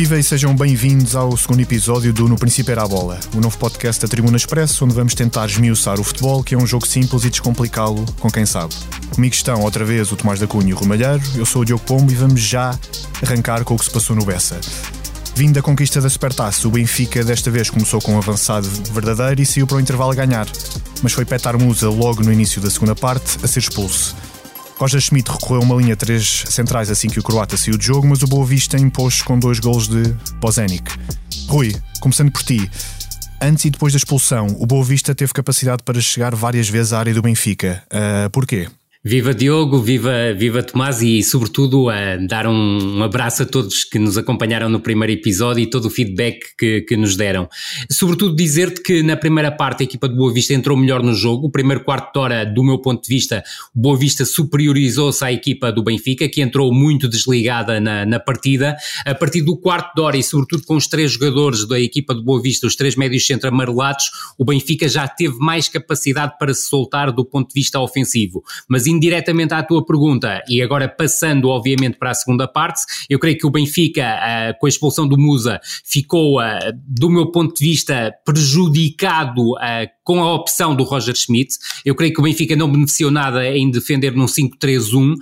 Viva e sejam bem-vindos ao segundo episódio do No Princípio Era a Bola, o novo podcast da Tribuna Expresso, onde vamos tentar esmiuçar o futebol, que é um jogo simples e descomplicá-lo com quem sabe. Comigo estão outra vez o Tomás da Cunha e o Rui Malheiro, eu sou o Diogo Pombo e vamos já arrancar com o que se passou no Bessa. Vindo da conquista da Supertaça, o Benfica desta vez começou com um avançado verdadeiro e saiu para o intervalo a ganhar, mas foi Petar Musa logo no início da segunda parte a ser expulso. Roger Schmidt recorreu a uma linha de três centrais assim que o croata saiu de jogo, mas o Boa Vista impôs com dois golos de Bozenic. Rui, começando por ti, antes e depois da expulsão, o Boa Vista teve capacidade para chegar várias vezes à área do Benfica. Uh, porquê? Viva Diogo, viva, viva Tomás e, sobretudo, a dar um, um, abraço a todos que nos acompanharam no primeiro episódio e todo o feedback que, que nos deram. Sobretudo, dizer-te que na primeira parte a equipa do Boa Vista entrou melhor no jogo. O primeiro quarto de hora, do meu ponto de vista, o Boa Vista superiorizou-se à equipa do Benfica, que entrou muito desligada na, na partida. A partir do quarto de hora e, sobretudo, com os três jogadores da equipa do Boa Vista, os três médios centro amarelados, o Benfica já teve mais capacidade para se soltar do ponto de vista ofensivo. Mas indiretamente à tua pergunta, e agora passando, obviamente, para a segunda parte, eu creio que o Benfica, uh, com a expulsão do Musa, ficou, uh, do meu ponto de vista, prejudicado uh, com a opção do Roger Schmidt. Eu creio que o Benfica não beneficiou nada em defender num 5-3-1.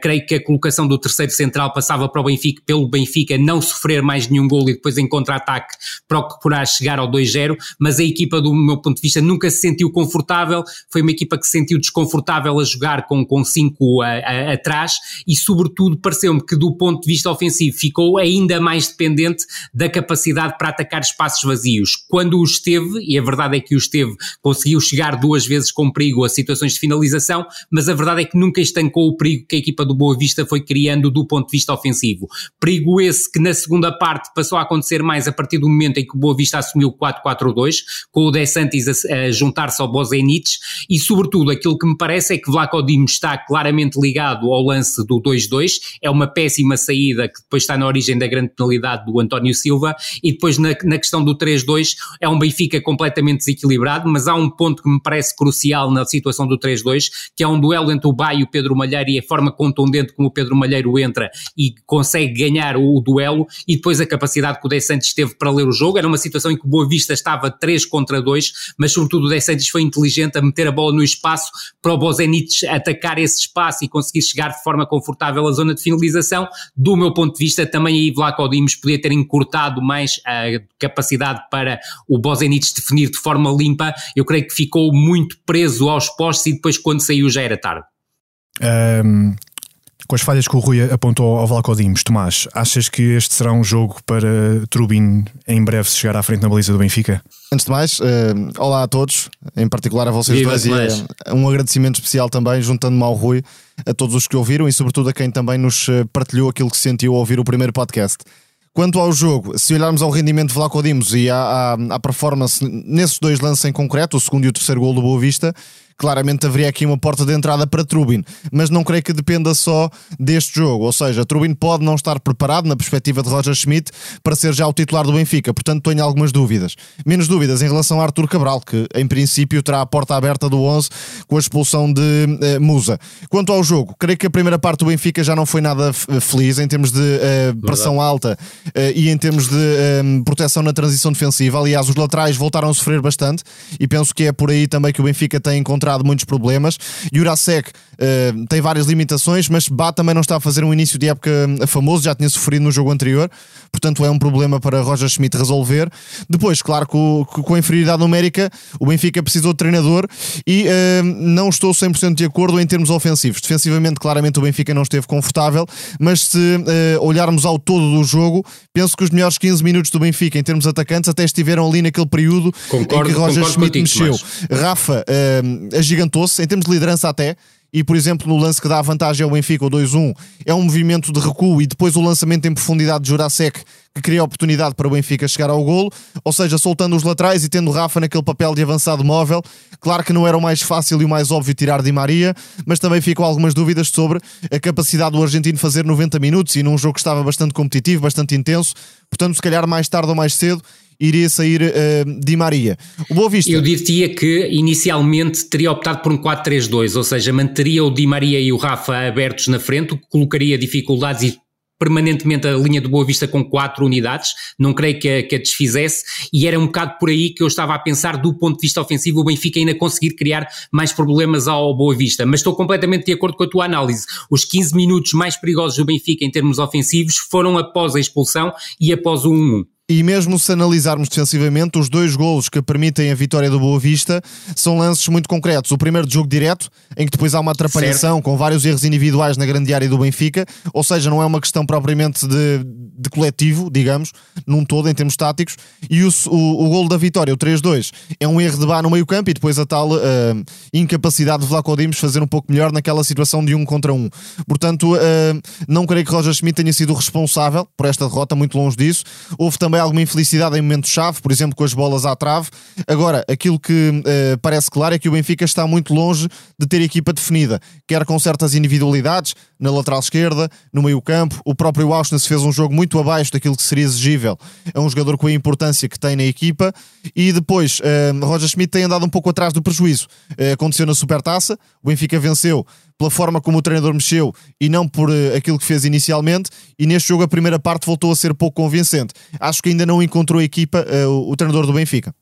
creio que a colocação do terceiro central passava para o Benfica, pelo Benfica não sofrer mais nenhum gol e depois em contra-ataque procurar chegar ao 2-0, mas a equipa, do meu ponto de vista, nunca se sentiu confortável. Foi uma equipa que se sentiu desconfortável a jogar com, com cinco a, a, atrás e, sobretudo, pareceu-me que do ponto de vista ofensivo ficou ainda mais dependente da capacidade para atacar espaços vazios. Quando o esteve, e a verdade é que o esteve, conseguiu chegar duas vezes com perigo a situações de finalização, mas a verdade é que nunca estancou o perigo que a equipa do Boa Vista foi criando do ponto de vista ofensivo. Perigo esse que na segunda parte passou a acontecer mais a partir do momento em que o Boa Vista assumiu 4-4-2, com o De Santis a, a juntar-se ao Bozenic, e sobretudo aquilo que me parece é que Vlaco Dimos está claramente ligado ao lance do 2-2, é uma péssima saída que depois está na origem da grande penalidade do António Silva, e depois na, na questão do 3-2 é um Benfica completamente desequilibrado, mas há um ponto que me parece crucial na situação do 3-2, que é um duelo entre o Baio e o Pedro Malheiro e a forma contundente como o Pedro Malheiro entra e consegue ganhar o, o duelo, e depois a capacidade que o De Santos teve para ler o jogo, era uma situação em que o Boa Vista estava 3 contra 2, mas sobretudo o De Santos foi inteligente a meter a bola no espaço para o Bozenic atacar esse espaço e conseguir chegar de forma confortável à zona de finalização. Do meu ponto de vista, também aí Vlaco Dimos podia ter encurtado mais a capacidade para o Bozenic definir de forma limpa. Eu creio que ficou muito preso aos postos e depois quando saiu já era tarde. Um, com as falhas que o Rui apontou ao Vlaco Dimos, Tomás, achas que este será um jogo para Trubin em breve se chegar à frente na baliza do Benfica? Antes de mais, uh, olá a todos, em particular a vocês Viva dois, e um agradecimento especial também, juntando-me ao Rui, a todos os que ouviram e, sobretudo, a quem também nos eh, partilhou aquilo que sentiu ao ouvir o primeiro podcast. Quanto ao jogo, se olharmos ao rendimento de Vlaco Dimos e à, à, à performance nesses dois lances em concreto, o segundo e o terceiro gol do Boa Vista, claramente haveria aqui uma porta de entrada para Trubin, mas não creio que dependa só deste jogo. Ou seja, Trubin pode não estar preparado, na perspectiva de Roger Schmidt, para ser já o titular do Benfica, portanto tenho algumas dúvidas. Menos dúvidas em relação a Artur Cabral, que em princípio terá a porta aberta do 11 com a expulsão de uh, Musa. Quanto ao jogo, creio que a primeira parte do Benfica já não foi nada feliz em termos de uh, pressão alta uh, e em termos de proteção na transição defensiva. Aliás, os laterais voltaram a sofrer bastante e penso que é por aí também que o Benfica tem encontrado encontrado muitos problemas. Jurasek uh, tem várias limitações, mas Bá também não está a fazer um início de época eh, famoso, já tinha sofrido no jogo anterior, portanto é um problema para Roger Schmidt resolver. Depois, claro, com, com a inferioridade numérica, o Benfica precisou de treinador e uh, não estou 100% de acordo em termos ofensivos. Defensivamente, claramente, o Benfica não esteve confortável, mas se uh, olharmos ao todo do jogo, penso que os melhores 15 minutos do Benfica em termos atacantes até estiveram ali naquele período concordo, em que Roger Schmidt mexeu. Rafa uh, agigantou-se, em termos de liderança até, e por exemplo no lance que dá a vantagem ao Benfica, o 2-1, é um movimento de recuo e depois o lançamento em profundidade de Jurasek que cria oportunidade para o Benfica chegar ao golo, ou seja, soltando os laterais e tendo Rafa naquele papel de avançado móvel. Claro que não era o mais fácil e o mais óbvio tirar Di Maria, mas também ficam algumas dúvidas sobre a capacidade do argentino fazer 90 minutos e num jogo que estava bastante competitivo, bastante intenso. Portanto, se calhar mais tarde ou mais cedo iria sair uh, Di Maria. O Boa Vista. Eu diria que inicialmente teria optado por um 4-3-2, ou seja, manteria o Di Maria e o Rafa abertos na frente, o que colocaria dificuldades e permanentemente a linha do Boa Vista com quatro unidades, não creio que a, que a desfizesse, e era um bocado por aí que eu estava a pensar do ponto de vista ofensivo o Benfica ainda conseguir criar mais problemas ao Boa Vista, mas estou completamente de acordo com a tua análise. Os 15 minutos mais perigosos do Benfica em termos ofensivos foram após a expulsão e após o 1-1. E mesmo se analisarmos defensivamente, os dois golos que permitem a vitória do Boa Vista são lances muito concretos. O primeiro de jogo direto, em que depois há uma atrapalhação certo. com vários erros individuais na grande área do Benfica, ou seja, não é uma questão propriamente de, de coletivo, digamos, num todo, em termos táticos. E o, o, o golo da vitória, o 3-2, é um erro de bar no meio campo e depois a tal uh, incapacidade de Vlaco Dimos fazer um pouco melhor naquela situação de um contra um. Portanto, uh, não creio que Roger Schmidt tenha sido responsável por esta derrota, muito longe disso. Houve também alguma infelicidade em momentos-chave, por exemplo, com as bolas à trave. Agora, aquilo que uh, parece claro é que o Benfica está muito longe de ter equipa definida, quer com certas individualidades, na lateral esquerda, no meio-campo. O próprio Auschwitz fez um jogo muito abaixo daquilo que seria exigível. É um jogador com a importância que tem na equipa. E depois, uh, Roger Schmidt tem andado um pouco atrás do prejuízo. Uh, aconteceu na Supertaça, o Benfica venceu pela forma como o treinador mexeu e não por uh, aquilo que fez inicialmente. E neste jogo, a primeira parte voltou a ser pouco convincente. Acho que ainda não encontrou a equipa, uh, o, o treinador do Benfica.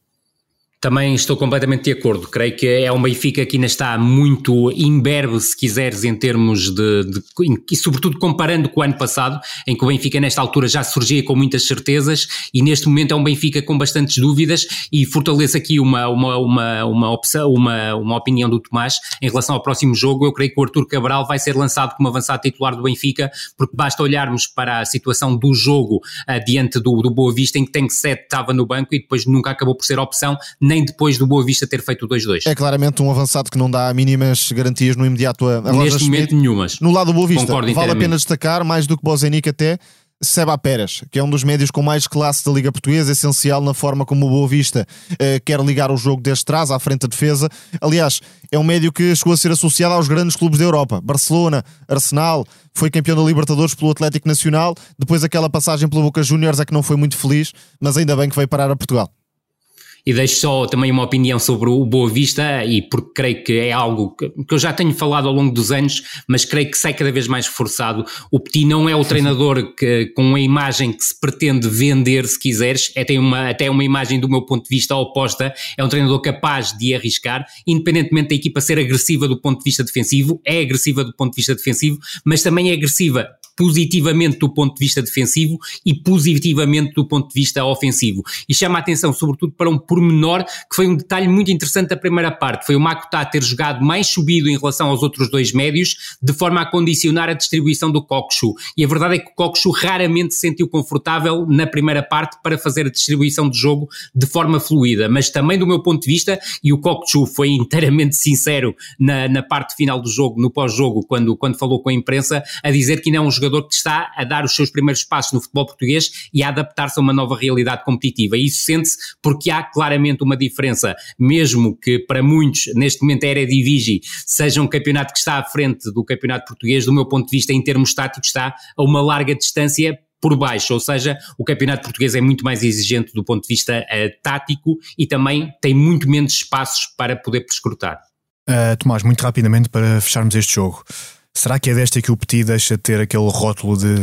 Também estou completamente de acordo. Creio que é um Benfica que ainda está muito imberbe, se quiseres, em termos de, de, e sobretudo comparando com o ano passado, em que o Benfica nesta altura já surgia com muitas certezas e neste momento é um Benfica com bastantes dúvidas e fortalece aqui uma, uma, uma, uma, opção, uma, uma opinião do Tomás em relação ao próximo jogo. Eu creio que o Artur Cabral vai ser lançado como avançado titular do Benfica, porque basta olharmos para a situação do jogo uh, diante do, do Boa Vista, em que tem que sete estava no banco e depois nunca acabou por ser opção nem depois do Boa Vista ter feito o 2-2. É claramente um avançado que não dá mínimas garantias no imediato a, a Neste momento nenhumas. No lado do Boa Vista, Concordo vale a pena destacar, mais do que Bozenic até, Seba Pérez, que é um dos médios com mais classe da Liga Portuguesa, essencial na forma como o Boa Vista eh, quer ligar o jogo desde trás, à frente da defesa. Aliás, é um médio que chegou a ser associado aos grandes clubes da Europa: Barcelona, Arsenal, foi campeão da Libertadores pelo Atlético Nacional. Depois, aquela passagem pelo Boca Juniors é que não foi muito feliz, mas ainda bem que veio parar a Portugal. E deixo só também uma opinião sobre o Boa Vista, e porque creio que é algo que, que eu já tenho falado ao longo dos anos, mas creio que sai cada vez mais reforçado. O Petit não é o treinador que, com a imagem que se pretende vender, se quiseres, é, tem uma, até uma imagem do meu ponto de vista oposta. É um treinador capaz de arriscar, independentemente da equipa ser agressiva do ponto de vista defensivo, é agressiva do ponto de vista defensivo, mas também é agressiva positivamente do ponto de vista defensivo e positivamente do ponto de vista ofensivo. E chama a atenção, sobretudo, para um pormenor que foi um detalhe muito interessante da primeira parte. Foi o Makutá ter jogado mais subido em relação aos outros dois médios, de forma a condicionar a distribuição do Kokshu. E a verdade é que o Kokshu raramente se sentiu confortável na primeira parte para fazer a distribuição de jogo de forma fluida. Mas também do meu ponto de vista, e o Kokshu foi inteiramente sincero na, na parte final do jogo, no pós-jogo, quando, quando falou com a imprensa, a dizer que não é um jogador jogador que está a dar os seus primeiros passos no futebol português e a adaptar-se a uma nova realidade competitiva. E isso sente-se porque há claramente uma diferença, mesmo que para muitos, neste momento, a Eredivisie seja um campeonato que está à frente do campeonato português, do meu ponto de vista, em termos táticos, está a uma larga distância por baixo, ou seja, o campeonato português é muito mais exigente do ponto de vista uh, tático e também tem muito menos espaços para poder prescrutar. Uh, Tomás, muito rapidamente para fecharmos este jogo. Será que é desta que o Petit deixa de ter aquele rótulo de,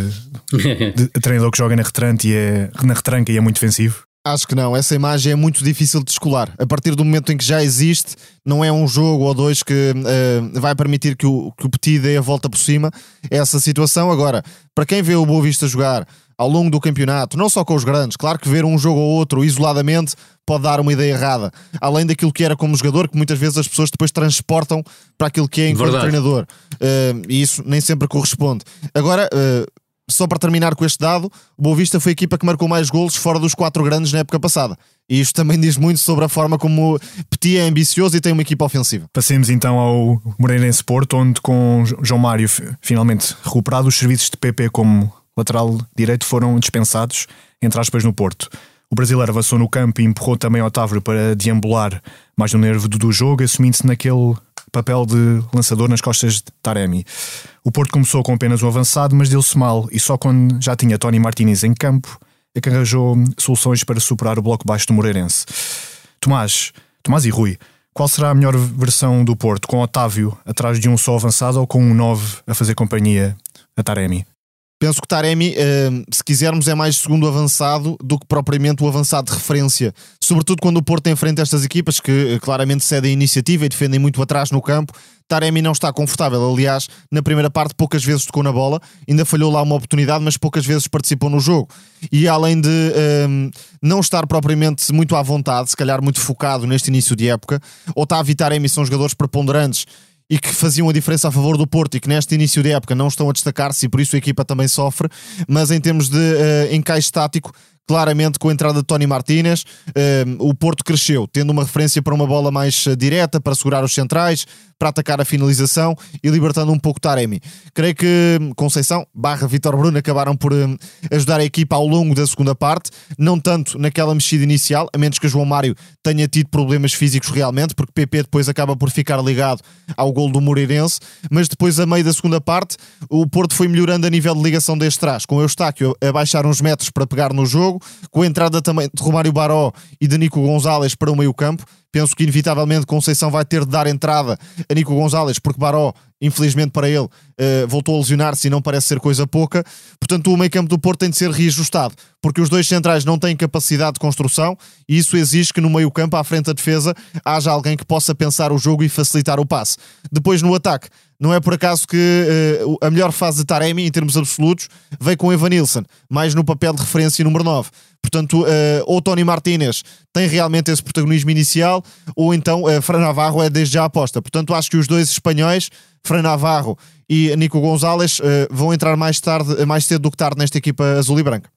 de treinador que joga na retranca e é, na retranca e é muito defensivo? Acho que não, essa imagem é muito difícil de descolar. A partir do momento em que já existe, não é um jogo ou dois que uh, vai permitir que o, que o Petit dê a volta por cima essa situação. Agora, para quem vê o Boa Vista jogar ao longo do campeonato, não só com os grandes, claro que ver um jogo ou outro isoladamente pode dar uma ideia errada, além daquilo que era como jogador, que muitas vezes as pessoas depois transportam para aquilo que é enquanto Verdade. treinador, uh, e isso nem sempre corresponde. Agora, uh, só para terminar com este dado, o Boa Vista foi a equipa que marcou mais golos fora dos quatro grandes na época passada. E isto também diz muito sobre a forma como Petit é ambicioso e tem uma equipa ofensiva. Passemos então ao Moreirense Porto, onde com João Mário finalmente recuperado, os serviços de PP como lateral direito foram dispensados, entre aspas, no Porto. O brasileiro avançou no campo e empurrou também Otávio para deambular mais no nervo do jogo, assumindo-se naquele papel de lançador nas costas de Taremi. O Porto começou com apenas um avançado, mas deu-se mal e só quando já tinha Tony Martinez em campo é que arranjou soluções para superar o bloco baixo do Moreirense. Tomás, Tomás e Rui, qual será a melhor versão do Porto? Com Otávio atrás de um só avançado ou com um 9 a fazer companhia a Taremi? Penso que Taremi, eh, se quisermos, é mais segundo avançado do que propriamente o avançado de referência. Sobretudo quando o Porto enfrenta estas equipas que eh, claramente cedem a iniciativa e defendem muito atrás no campo. Taremi não está confortável. Aliás, na primeira parte, poucas vezes tocou na bola, ainda falhou lá uma oportunidade, mas poucas vezes participou no jogo. E além de um, não estar propriamente muito à vontade, se calhar muito focado neste início de época, Otávio e Taremi são jogadores preponderantes e que faziam a diferença a favor do Porto e que neste início de época não estão a destacar-se e por isso a equipa também sofre, mas em termos de uh, encaixe tático, claramente com a entrada de Tony Martínez, uh, o Porto cresceu, tendo uma referência para uma bola mais uh, direta, para segurar os centrais, para atacar a finalização e libertando um pouco Taremi. Creio que Conceição barra Vitor Bruno acabaram por um, ajudar a equipa ao longo da segunda parte, não tanto naquela mexida inicial, a menos que João Mário tenha tido problemas físicos realmente, porque PP depois acaba por ficar ligado ao gol do Moreirense, mas depois a meio da segunda parte o Porto foi melhorando a nível de ligação deste trás, com Eustáquio a baixar uns metros para pegar no jogo, com a entrada também de Romário Baró e de Nico Gonzalez para o meio campo, Penso que inevitavelmente Conceição vai ter de dar entrada a Nico Gonzalez, porque Baró, infelizmente para ele, uh, voltou a lesionar-se e não parece ser coisa pouca. Portanto, o meio campo do Porto tem de ser reajustado, porque os dois centrais não têm capacidade de construção e isso exige que no meio campo, à frente da defesa, haja alguém que possa pensar o jogo e facilitar o passe. Depois, no ataque, não é por acaso que uh, a melhor fase de Taremi, em termos absolutos, veio com Evan Nilsson, mais no papel de referência número 9. Portanto, uh, ou Tony Martínez tem realmente esse protagonismo inicial, ou então uh, Fran Navarro é desde já a aposta. Portanto, acho que os dois espanhóis, Fran Navarro e Nico Gonzalez, uh, vão entrar mais tarde, mais cedo do que tarde nesta equipa azul e branca.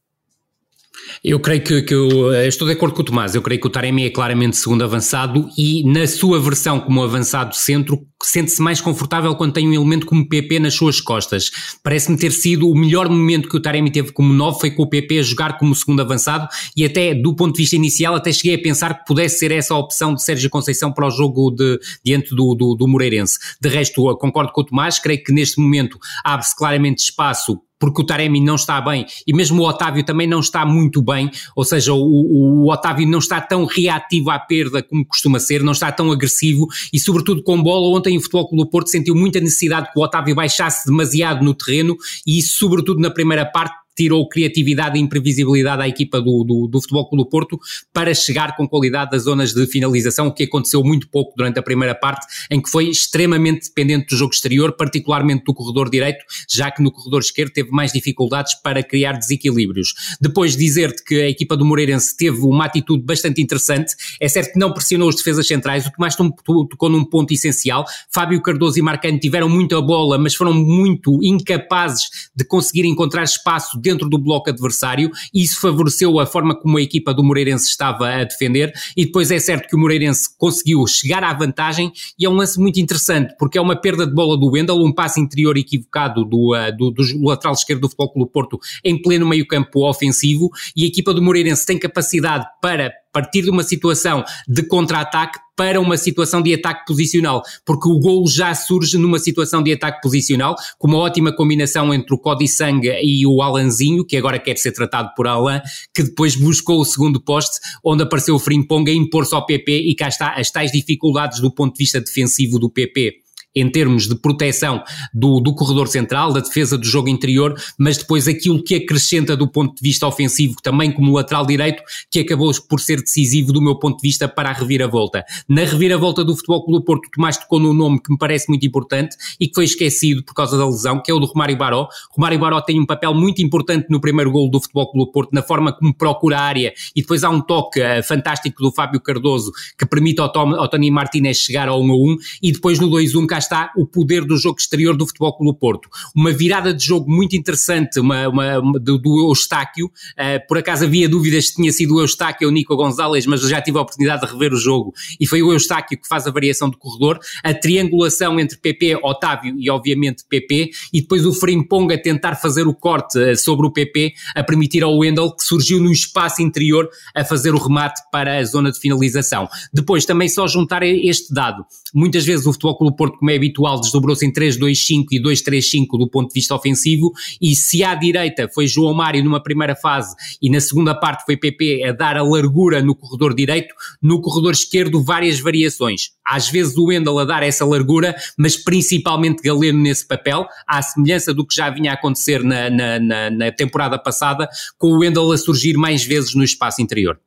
Eu creio que, que eu, eh, estou de acordo com o Tomás, eu creio que o Taremi é claramente segundo avançado e na sua versão como avançado centro sente-se mais confortável quando tem um elemento como PP nas suas costas. Parece-me ter sido o melhor momento que o Taremi teve como 9 foi com o PP a jogar como segundo avançado e até do ponto de vista inicial até cheguei a pensar que pudesse ser essa a opção de Sérgio Conceição para o jogo de, diante do, do, do Moreirense. De resto, concordo com o Tomás, creio que neste momento abre-se claramente espaço porque o Taremi não está bem e mesmo o Otávio também não está muito bem, ou seja, o, o, Otávio não está tão reativo à perda como costuma ser, não está tão agressivo e sobretudo com bola, ontem o Futebol Clube do Porto sentiu muita necessidade que o Otávio baixasse demasiado no terreno e isso sobretudo na primeira parte tirou criatividade e imprevisibilidade à equipa do, do, do Futebol Clube do Porto para chegar com qualidade às zonas de finalização, o que aconteceu muito pouco durante a primeira parte, em que foi extremamente dependente do jogo exterior, particularmente do corredor direito, já que no corredor esquerdo teve mais dificuldades para criar desequilíbrios. Depois dizer-te que a equipa do Moreirense teve uma atitude bastante interessante, é certo que não pressionou os defesas centrais, o Tomás tocou num ponto essencial, Fábio Cardoso e Marcano tiveram muita bola, mas foram muito incapazes de conseguir encontrar espaço dentro do bloco adversário e isso favoreceu a forma como a equipa do Moreirense estava a defender e depois é certo que o Moreirense conseguiu chegar à vantagem e é um lance muito interessante porque é uma perda de bola do Wendel, um passe interior equivocado do, uh, do, do, lateral esquerdo do Futebol Clube Porto em pleno meio campo ofensivo e a equipa do Moreirense tem capacidade para partir de uma situação de contra-ataque para uma situação de ataque posicional, porque o gol já surge numa situação de ataque posicional, com uma ótima combinação entre o Cody Sang e o Alanzinho, que agora quer ser tratado por Alan, que depois buscou o segundo poste, onde apareceu o Frimpong a impor-se ao PP e cá está as tais dificuldades do ponto de vista defensivo do PP em termos de proteção do, do corredor central, da defesa do jogo interior, mas depois aquilo que acrescenta do ponto de vista ofensivo, também como lateral direito, que acabou por ser decisivo do meu ponto de vista para a reviravolta. Na reviravolta do Futebol Clube do Porto, Tomás tocou num nome que me parece muito importante e que foi esquecido por causa da lesão, que é o do Romário Baró. Romário Baró tem um papel muito importante no primeiro gol do Futebol Clube do Porto, na forma como procura a área e depois há um toque uh, fantástico do Fábio Cardoso que permite ao, Tom, ao Tony Martinez chegar ao 1 a 1 e depois no 2 1 cá está o poder do jogo exterior do Futebol Clube Porto. Uma virada de jogo muito interessante uma, uma, uma do, do, Eustáquio. Uh, por acaso havia dúvidas se tinha sido o Eustáquio ou o Nico Gonzalez, mas já tive a oportunidade de rever o jogo e foi o Eustáquio que faz a variação do corredor. A triangulação entre PP, Otávio e obviamente PP e depois o Frimpong a tentar fazer o corte uh, sobre o PP, a permitir ao Wendel que surgiu no espaço interior a fazer o remate para a zona de finalização. Depois também só juntar este dado. Muitas vezes o Futebol Clube Porto como é habitual, desdobrou-se em 3-2-5 e 2-3-5 do ponto de vista ofensivo, e se à direita foi João Mário numa primeira fase e na segunda parte foi PP a dar a largura no corredor direito, no corredor esquerdo várias variações. Às vezes o Wendel a dar essa largura, mas principalmente Galeno nesse papel, à semelhança do que já vinha a acontecer na, na, na, na temporada passada, com o Wendel a surgir mais vezes no espaço interior.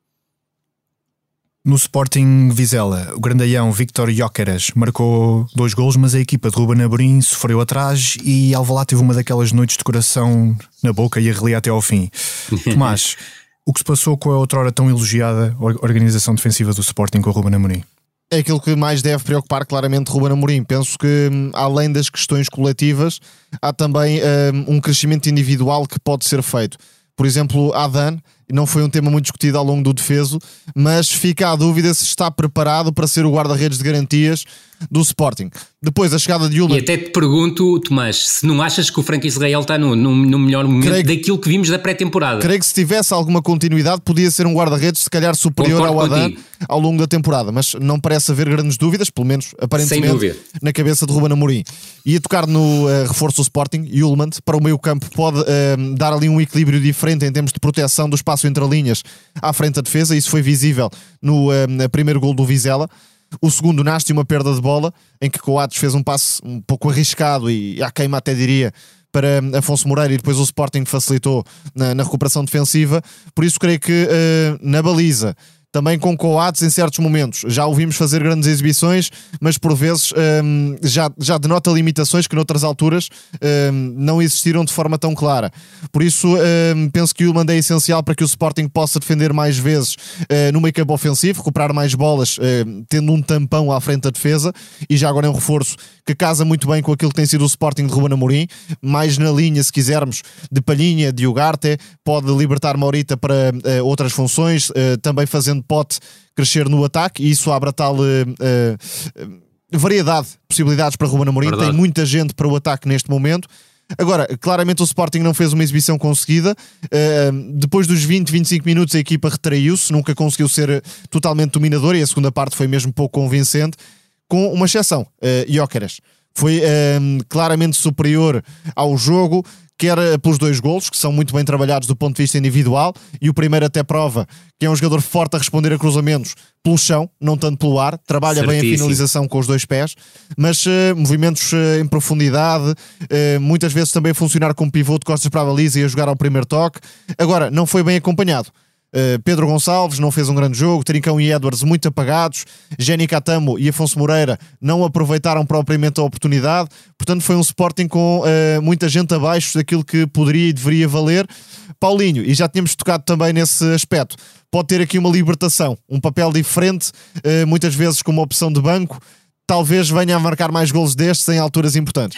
No Sporting Vizela, o grandaião Victor Jóqueras marcou dois golos, mas a equipa de Ruben Amorim sofreu atrás e Alvalade teve uma daquelas noites de coração na boca e a relia até ao fim. Tomás, o que se passou com a outrora tão elogiada organização defensiva do Sporting com o Ruben Amorim? É aquilo que mais deve preocupar claramente Ruben Amorim. Penso que, hum, além das questões coletivas, há também um, um crescimento individual que pode ser feito. Por exemplo, Adan não foi um tema muito discutido ao longo do defeso, mas fica a dúvida se está preparado para ser o guarda-redes de garantias do Sporting. Depois a chegada de Ullman. E até te pergunto, Tomás, se não achas que o Frank Israel está no, no, no melhor momento creio, daquilo que vimos da pré-temporada? Creio que se tivesse alguma continuidade, podia ser um guarda-redes, se calhar superior Concordo ao Adan ao longo da temporada, mas não parece haver grandes dúvidas, pelo menos aparentemente, na cabeça de Ruben Amorim. E a tocar no uh, reforço do Sporting, Ullman, para o meio campo, pode uh, dar ali um equilíbrio diferente em termos de proteção do espaço entre linhas à frente da defesa, isso foi visível no uh, primeiro gol do Vizela. O segundo nasce uma perda de bola, em que Coates fez um passe um pouco arriscado e à queima até diria para Afonso Moreira e depois o Sporting facilitou na, na recuperação defensiva. Por isso creio que uh, na baliza também com Coates em certos momentos. Já ouvimos fazer grandes exibições, mas por vezes um, já, já denota limitações que noutras alturas um, não existiram de forma tão clara. Por isso, um, penso que o Ullmann é essencial para que o Sporting possa defender mais vezes uh, no meio campo ofensivo, recuperar mais bolas, uh, tendo um tampão à frente da defesa, e já agora é um reforço que casa muito bem com aquilo que tem sido o Sporting de Ruben Amorim, mais na linha, se quisermos, de Palhinha, de Ugarte, pode libertar Maurita para uh, outras funções, também fazendo Pote crescer no ataque, e isso abre a tal uh, variedade de possibilidades para Ruben Amorim, Verdade. tem muita gente para o ataque neste momento. Agora, claramente o Sporting não fez uma exibição conseguida. Uh, depois dos 20, 25 minutos, a equipa retraiu-se, nunca conseguiu ser totalmente dominadora e a segunda parte foi mesmo pouco convincente com uma exceção, uh, Foi um, claramente superior ao jogo, quer eh, pelos dois golos, que são muito bem trabalhados do ponto de vista individual, e o primeiro até prova que é um jogador forte a responder a cruzamentos pelo chão, não tanto pelo ar, trabalha Certíssimo. bem a finalização com os dois pés, mas uh, movimentos uh, em profundidade, uh, muitas vezes também funcionar como pivô de costas para a baliza e a jogar ao primeiro toque. Agora, não foi bem acompanhado. Uh, Pedro Gonçalves não fez um grande jogo, Trincão e Edwards muito apagados, Jenny Catamo e Afonso Moreira não aproveitaram propriamente a oportunidade, portanto foi um Sporting com uh, muita gente abaixo daquilo que poderia e deveria valer. Paulinho, e já tínhamos tocado também nesse aspecto, pode ter aqui uma libertação, um papel diferente, uh, muitas vezes como opção de banco, talvez venha a marcar mais golos destes em alturas importantes.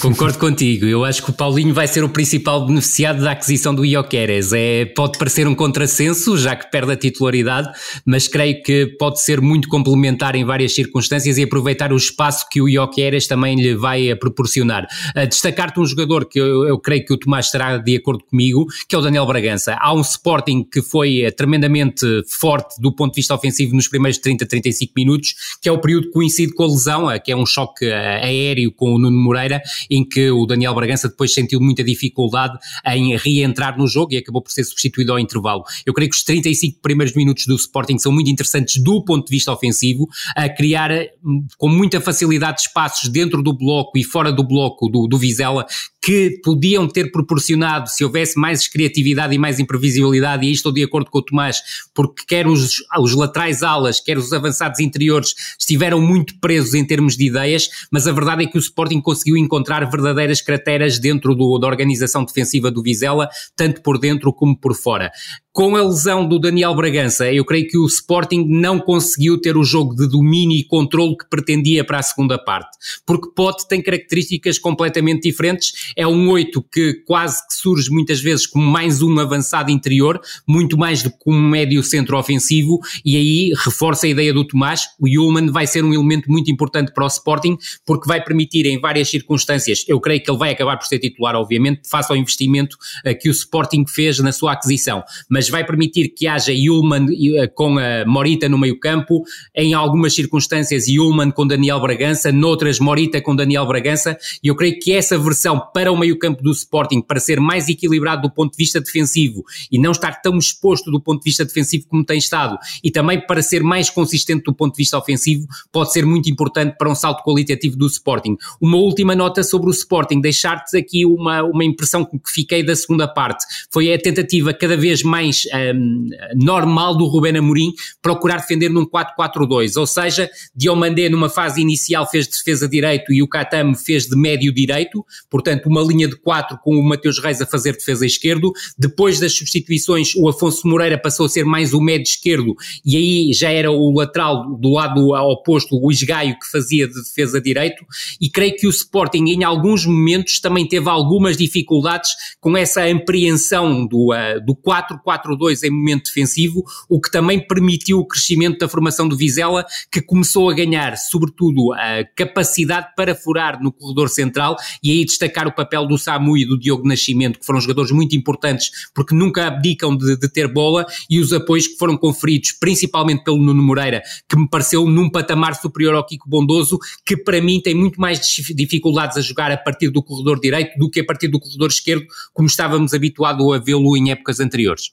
Concordo contigo. Eu acho que o Paulinho vai ser o principal beneficiado da aquisição do Ioqueres. É, pode parecer um contrassenso, já que perde a titularidade, mas creio que pode ser muito complementar em várias circunstâncias e aproveitar o espaço que o Ioqueres também lhe vai proporcionar. Destacar-te um jogador que eu, eu, creio que o Tomás estará de acordo comigo, que é o Daniel Bragança. Há um Sporting que foi eh, tremendamente forte do ponto de vista ofensivo nos primeiros 30, 35 minutos, que é o período que coincide com a lesão, eh, que é um choque eh, aéreo com o Nuno Moreira em que o Daniel Bragança depois sentiu muita dificuldade em reentrar no jogo e acabou por ser substituído ao intervalo. Eu creio que os 35 primeiros minutos do Sporting são muito interessantes do ponto de vista ofensivo, a criar hum, com muita facilidade espaços dentro do bloco e fora do bloco do, do Vizela que podiam ter proporcionado, se houvesse mais criatividade e mais imprevisibilidade, e estou de acordo com o Tomás, porque quer os, os laterais alas, quer os avançados interiores estiveram muito presos em termos de ideias, mas a verdade é que o Sporting conseguiu encontrar verdadeiras crateras dentro do, da organização defensiva do Vizela, tanto por dentro como por fora com a lesão do Daniel Bragança, eu creio que o Sporting não conseguiu ter o jogo de domínio e controle que pretendia para a segunda parte, porque Pote tem características completamente diferentes, é um 8 que quase que surge muitas vezes como mais um avançado interior, muito mais do que um médio centro ofensivo, e aí reforça a ideia do Tomás, o Ullman vai ser um elemento muito importante para o Sporting, porque vai permitir em várias circunstâncias, eu creio que ele vai acabar por ser titular obviamente, face ao investimento uh, que o Sporting fez na sua aquisição, mas mas vai permitir que haja Yulman com a Morita no meio campo, em algumas circunstâncias Yulman com Daniel Bragança, noutras Morita com Daniel Bragança, e eu creio que essa versão para o meio campo do Sporting, para ser mais equilibrado do ponto de vista defensivo e não estar tão exposto do ponto de vista defensivo como tem estado, e também para ser mais consistente do ponto de vista ofensivo, pode ser muito importante para um salto qualitativo do Sporting. Uma última nota sobre o Sporting, deixar-te aqui uma, uma impressão que fiquei da segunda parte, foi a tentativa cada vez mais um, normal do Rubén Amorim procurar defender num 4-4-2, ou seja, Diomandé numa fase inicial fez de defesa direito e o Catamo fez de médio direito, portanto uma linha de 4 com o Mateus Reis a fazer defesa esquerdo, depois das substituições o Afonso Moreira passou a ser mais o médio esquerdo e aí já era o lateral do lado oposto, o Isgaio que fazia de defesa direito. E creio que o Sporting em alguns momentos também teve algumas dificuldades com essa apreensão do, uh, do 4-4-2 em momento defensivo, o que também permitiu o crescimento da formação do Vizela, que começou a ganhar, sobretudo, a capacidade para furar no corredor central e aí destacar o papel do Samu e do Diogo Nascimento, que foram jogadores muito importantes porque nunca abdicam de, de ter bola e os apoios que foram conferidos, principalmente pelo Nuno Moreira, que me pareceu num patamar superior ao Kiko Bondoso, que para mim tem muito mais dificuldades a jogar a partir do corredor direito do que a partir do corredor esquerdo, como estávamos habituados a vê-lo em épocas anteriores.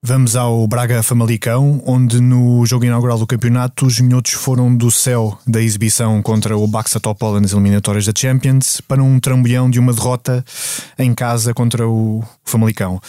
Vamos ao Braga Famalicão, onde no jogo inaugural do campeonato os minhotos foram do céu da exibição contra o Baxa Topola nas eliminatórias da Champions para um trambolhão de uma derrota em casa contra o Famalicão.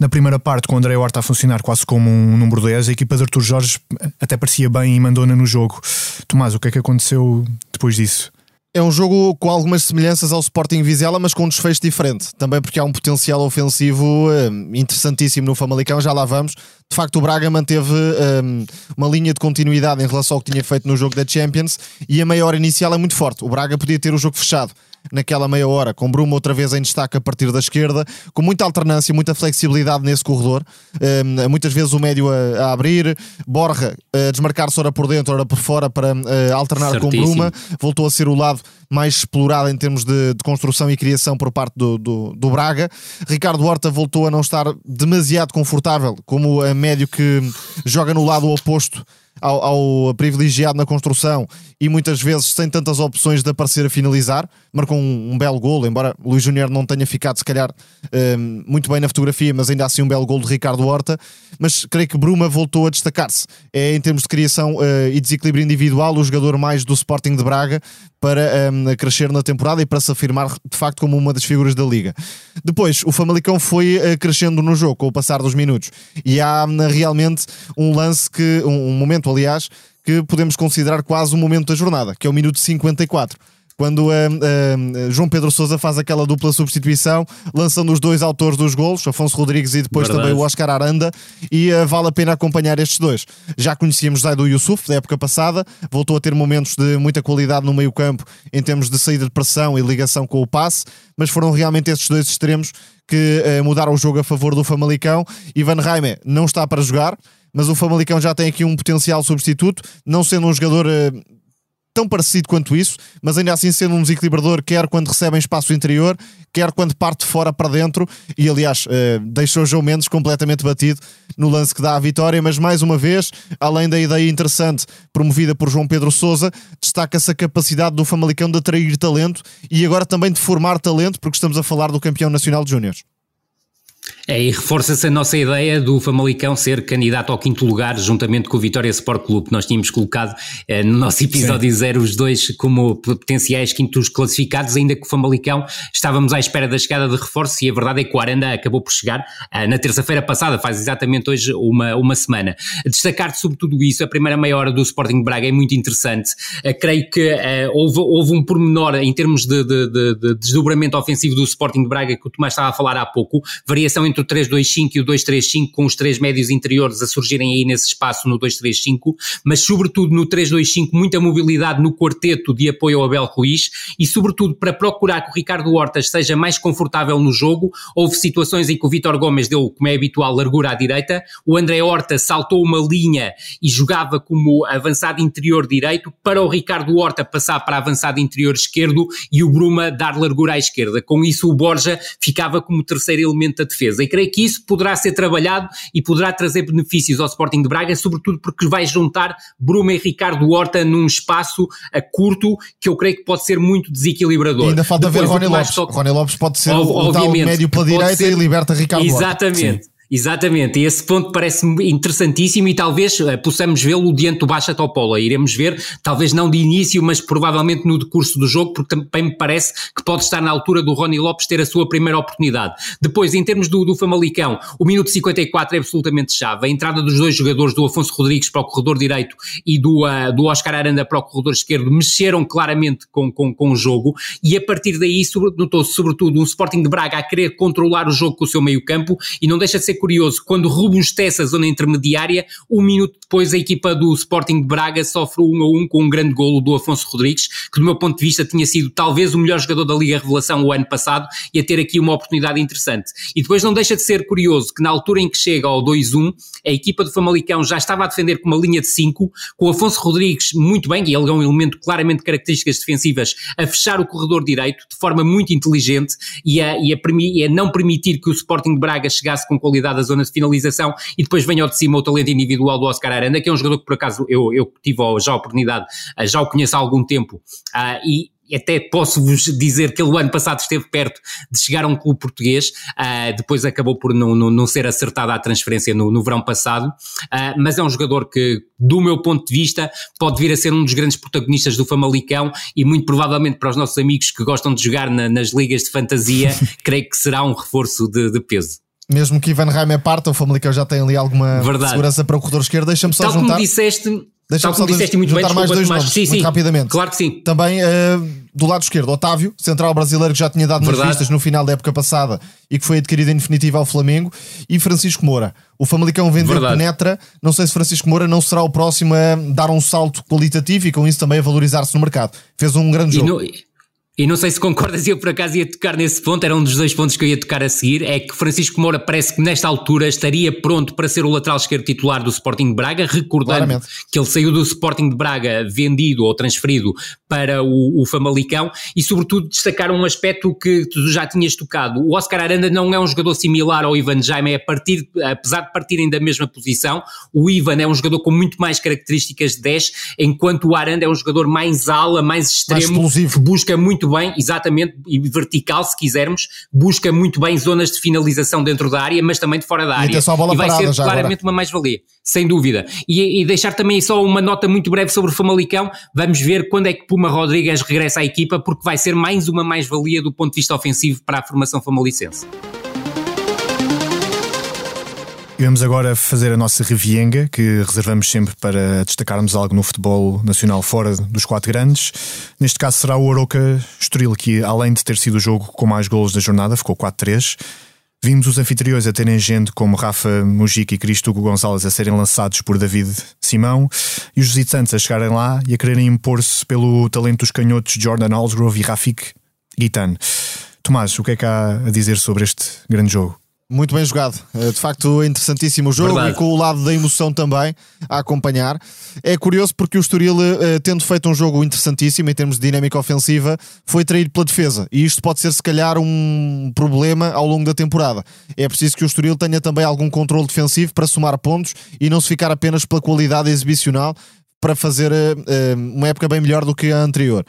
Na primeira parte, com o André Horta a funcionar quase como um número 10, a equipa de Artur Jorge até parecia bem e mandou-na no jogo. Tomás, o que é que aconteceu depois disso? É um jogo com algumas semelhanças ao Sporting Vizela, mas com um desfecho diferente. Também porque há um potencial ofensivo eh, interessantíssimo no Famalicão, já lá vamos. De facto, o Braga manteve um, uma linha de continuidade em relação ao que tinha feito no jogo da Champions e a maior inicial é muito forte. O Braga podia ter o jogo fechado naquela meia hora, com Bruma outra vez em destaque a partir da esquerda, com muita alternância, muita flexibilidade nesse corredor, um, muitas vezes o médio a, a abrir, Borja a desmarcar-se ora por dentro, ora por fora para uh, alternar Certíssimo. com Bruma, voltou a ser o lado mais explorado em termos de, de construção e criação por parte do, do, do, Braga. Ricardo Horta voltou a não estar demasiado confortável como a médio que joga no lado oposto ao, ao, privilegiado na construção e muitas vezes sem tantas opções de aparecer a finalizar. Marcou um, um belo gol, embora Luís Júnior não tenha ficado, se calhar, um, muito bem na fotografia, mas ainda assim um belo gol de Ricardo Horta. Mas creio que Bruma voltou a destacar-se. É, em termos de criação uh, e desequilíbrio individual, o jogador mais do Sporting de Braga para um, crescer na temporada e para se afirmar de facto como uma das figuras da liga. Depois, o Famalicão foi uh, crescendo no jogo com o passar dos minutos e há uh, realmente um lance que, um, um momento aliás, que podemos considerar quase o momento da jornada, que é o minuto 54 quando uh, uh, João Pedro Sousa faz aquela dupla substituição, lançando os dois autores dos golos, Afonso Rodrigues e depois Verdade. também o Oscar Aranda, e uh, vale a pena acompanhar estes dois. Já conhecíamos Zaido Yusuf da época passada, voltou a ter momentos de muita qualidade no meio-campo em termos de saída de pressão e ligação com o passe, mas foram realmente estes dois extremos que mudaram o jogo a favor do Famalicão. Ivan Raime não está para jogar, mas o Famalicão já tem aqui um potencial substituto, não sendo um jogador tão parecido quanto isso, mas ainda assim sendo um desequilibrador, quer quando recebe em espaço interior, quer quando parte de fora para dentro. E aliás, uh, deixou João Mendes completamente batido no lance que dá a vitória. Mas mais uma vez, além da ideia interessante promovida por João Pedro Souza, destaca-se a capacidade do Famalicão de atrair talento e agora também de formar talento, porque estamos a falar do campeão nacional de Júniores. É, e reforça-se a nossa ideia do Famalicão ser candidato ao quinto lugar juntamente com o Vitória Sport Clube. Nós tínhamos colocado eh, no nosso episódio Sim. zero os dois como potenciais quintos classificados, ainda que o Famalicão estávamos à espera da chegada de reforço e a verdade é que o Aranda acabou por chegar eh, na terça-feira passada, faz exatamente hoje uma, uma semana. Destacar sobre tudo isso, a primeira meia hora do Sporting Braga é muito interessante. Eh, creio que houve, houve um pormenor em termos de, de, de, de desdobramento ofensivo do Sporting Braga que o Tomás estava a falar há pouco, variação entre o 3-2-5 e o 2-3-5, com os três médios interiores a surgirem aí nesse espaço no 2-3-5, mas sobretudo no 3-2-5, muita mobilidade no quarteto de apoio ao Abel Ruiz e sobretudo para procurar que o Ricardo Hortas seja mais confortável no jogo. Houve situações em que o Vitor Gomes deu, como é habitual, largura à direita, o André Horta saltou uma linha e jogava como avançado interior direito, para o Ricardo Horta passar para avançado interior esquerdo e o Bruma dar largura à esquerda. Com isso o Borja ficava como terceiro elemento da defesa E creio que isso poderá ser trabalhado e poderá trazer benefícios ao Sporting de Braga, sobretudo porque vai juntar Bruma e Ricardo Horta num espaço a curto que eu creio que pode ser muito desequilibrador. E ainda falta Depois, ver Rony Lopes. Toque... Rony Lopes pode ser o, o tal médio para a direita ser... e liberta Ricardo Exatamente. Horta. Exatamente. Exatamente, e esse ponto parece-me interessantíssimo e talvez uh, possamos vê-lo diante do Baixa Topola. Iremos ver, talvez não de início, mas provavelmente no decurso do jogo, porque também me parece que pode estar na altura do Rony Lopes ter a sua primeira oportunidade. Depois, em termos do, do Famalicão, o minuto 54 é absolutamente chave. A entrada dos dois jogadores, do Afonso Rodrigues para o corredor direito e do, uh, do Oscar Aranda para o corredor esquerdo, mexeram claramente com, com, com o jogo e a partir daí notou-se sobretudo um Sporting de Braga a querer controlar o jogo com o seu meio campo e não deixa de ser curioso, quando robustece a zona intermediária, um minuto depois a equipa do Sporting de Braga sofre um a um com um grande golo do Afonso Rodrigues, que do meu ponto de vista tinha sido talvez o melhor jogador da Liga Revelação o ano passado e a ter aqui uma oportunidade interessante. E depois não deixa de ser curioso que na altura em que chega ao 2-1, a equipa do Famalicão já estava a defender com uma linha de 5, com o Afonso Rodrigues muito bem, e ele é um elemento claramente de características defensivas, a fechar o corredor direito de forma muito inteligente e a, e a, e a não permitir que o Sporting de Braga chegasse com qualidade da zona de finalização e depois vem ao de cima o talento individual do Oscar Aranda, que é um jogador que por acaso eu, eu tive já a oportunidade, ah, já o conheço há algum tempo uh, e até posso vos dizer que ele o ano passado esteve perto de chegar a um clube português, uh, depois acabou por não, não, não, ser acertada a transferência no, no verão passado, uh, mas é um jogador que, do meu ponto de vista, pode vir a ser um dos grandes protagonistas do Famalicão e muito provavelmente para os nossos amigos que gostam de jogar na, nas ligas de fantasia, creio que será um reforço de, de peso mesmo que Ivan Reimer parta, o Famalicão já tem ali alguma Verdade. segurança para o corredor esquerdo. Deixa-me só Tal juntar. Como disseste, Deixa-me só disseste muito juntar bem, mais dois nomes, sim, muito sim. rapidamente. Claro que sim. Também uh, do lado esquerdo, Otávio, central brasileiro que já tinha dado Verdade. nas vistas no final da época passada e que foi adquirido em definitiva ao Flamengo, e Francisco Moura. O Famalicão vendeu Verdade. penetra. Não sei se Francisco Moura não será o próximo a dar um salto qualitativo e com isso também a valorizar-se no mercado. Fez um grande jogo. E não sei se concordas, eu por acaso ia tocar nesse ponto, era um dos dois pontos que eu ia tocar a seguir, é que Francisco Moura parece que nesta altura estaria pronto para ser o lateral esquerdo titular do Sporting de Braga, recordando Claramente. que ele saiu do Sporting de Braga vendido ou transferido para o, o, Famalicão e sobretudo destacar um aspecto que tu já tinhas tocado. O Oscar Aranda não é um jogador similar ao Ivan Jaime, é partir, apesar de partirem da mesma posição, o Ivan é um jogador com muito mais características de 10, enquanto o Aranda é um jogador mais ala, mais extremo, mais que busca muito muito bem, exatamente, e vertical, se quisermos, busca muito bem zonas de finalização dentro da área, mas também de fora da área. E, e vai ser claramente agora. uma mais-valia, sem dúvida. E, e, deixar também só uma nota muito breve sobre o Famalicão, vamos ver quando é que Puma Rodrigues regressa à equipa, porque vai ser mais uma mais-valia do ponto de vista ofensivo para a formação famalicense. E vamos agora fazer a nossa revienga, que reservamos sempre para destacarmos algo no futebol nacional fora dos quatro grandes. Neste caso será o Aroca Estoril, que além de ter sido o jogo com mais golos da jornada, ficou 4-3. Vimos os anfitriões a terem gente como Rafa Mujica e Cristo Hugo Gonzalez a serem lançados por David Simão e os visitantes a chegarem lá e a quererem impor-se pelo talento dos canhotos Jordan Alsgrove e Rafik Guitan. Tomás, o que é que há a dizer sobre este grande jogo? Muito bem jogado. Eh, de facto, interessantíssimo o jogo Verdade. e com o lado da emoção também a acompanhar. É curioso porque o Estoril, eh, tendo feito um jogo interessantíssimo em termos de dinâmica ofensiva, foi traído pela defesa. E isto pode ser, se calhar, um problema ao longo da temporada. É preciso que o Estoril tenha também algum controle defensivo para somar pontos e não se ficar apenas pela qualidade exibicional para fazer uh, uma época bem melhor do que a anterior.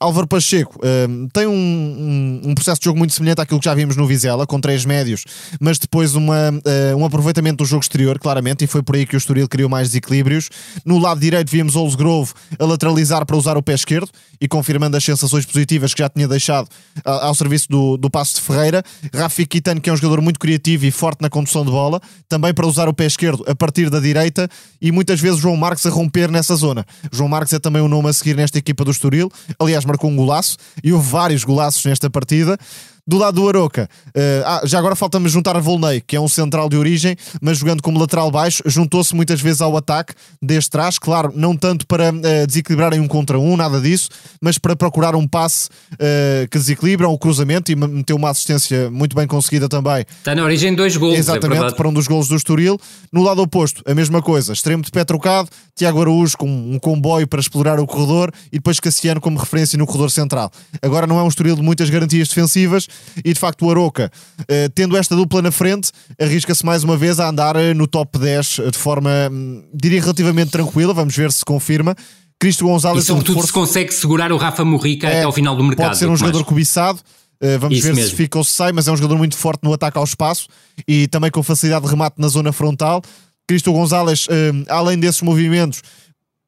Álvaro Pacheco uh, tem um, um, um, processo de jogo muito semelhante àquilo que já vimos no Vizela, com três médios, mas depois uma, um aproveitamento do jogo exterior, claramente, e foi por aí que o Estoril criou mais desequilíbrios. No lado direito vimos Ols Grove a lateralizar para usar o pé esquerdo e confirmando as sensações positivas que já tinha deixado ao serviço do, do Passo de Ferreira. Rafi Quitano, que é um jogador muito criativo e forte na condução de bola, também para usar o pé esquerdo a partir da direita e muitas vezes João Marques a romper nessa zona. João Marques é também o um nome a seguir nesta equipa do Estoril. Aliás, marcou um golaço e houve vários golaços nesta partida. Do lado do Aroca, uh, já agora falta-me juntar a Volney, que é um central de origem, mas jogando como lateral baixo, juntou-se muitas vezes ao ataque desde trás, claro, não tanto para uh, desequilibrarem um contra um, nada disso, mas para procurar um passe uh, que desequilibra, o um cruzamento e meteu uma assistência muito bem conseguida também. Está na origem dois gols, é Exatamente, é para um dos gols do Estoril. No lado oposto, a mesma coisa, extremo de pé trocado, Tiago Araújo com um comboio para explorar o corredor e depois Cassiano como referência no corredor central. Agora não é um Estoril de muitas garantias defensivas, e de facto o Aroca, uh, tendo esta dupla na frente, arrisca-se mais uma vez a andar no top 10 de forma, hum, diria, relativamente tranquila. Vamos ver se confirma. Cristo Gonzalez e sobretudo é um se consegue segurar o Rafa Morrica é, até ao final do mercado. Pode ser um jogador mais. cobiçado. Vamos Isso ver mesmo. se fica ou se sai, mas é um jogador muito forte no ataque ao espaço e também com facilidade de remate na zona frontal. Cristo Gonzalez, além desses movimentos,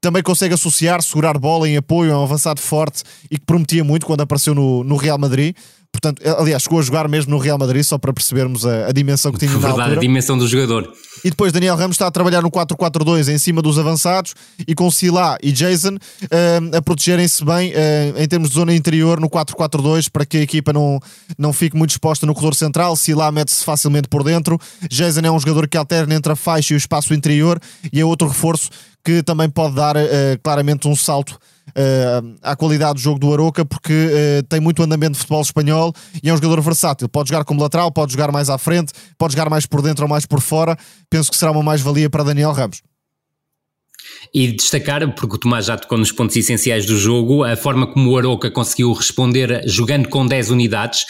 também consegue associar, segurar bola em apoio, é um avançado forte e que prometia muito quando apareceu no, no Real Madrid. Portanto, aliás, chegou a jogar mesmo no Real Madrid, só para percebermos a, a dimensão que tinha Verdade, na altura. a dimensão do jogador. E depois Daniel Ramos está a trabalhar no 4-4-2 em cima dos avançados e com Silá e Jason uh, a protegerem-se bem uh, em termos de zona interior no 4-4-2 para que a equipa não, não fique muito exposta no corredor central. Silá mete-se facilmente por dentro. Jason é um jogador que alterna entre a faixa e o espaço interior e é outro reforço que também pode dar uh, claramente um salto uh, à qualidade do jogo do Aroca, porque uh, tem muito andamento de futebol espanhol e é um jogador versátil. Pode jogar como lateral, pode jogar mais à frente, pode jogar mais por dentro ou mais por fora. Penso que será uma mais-valia para Daniel Ramos. E destacar, porque o Tomás já tocou nos pontos essenciais do jogo, a forma como o Aroca conseguiu responder jogando com 10 unidades.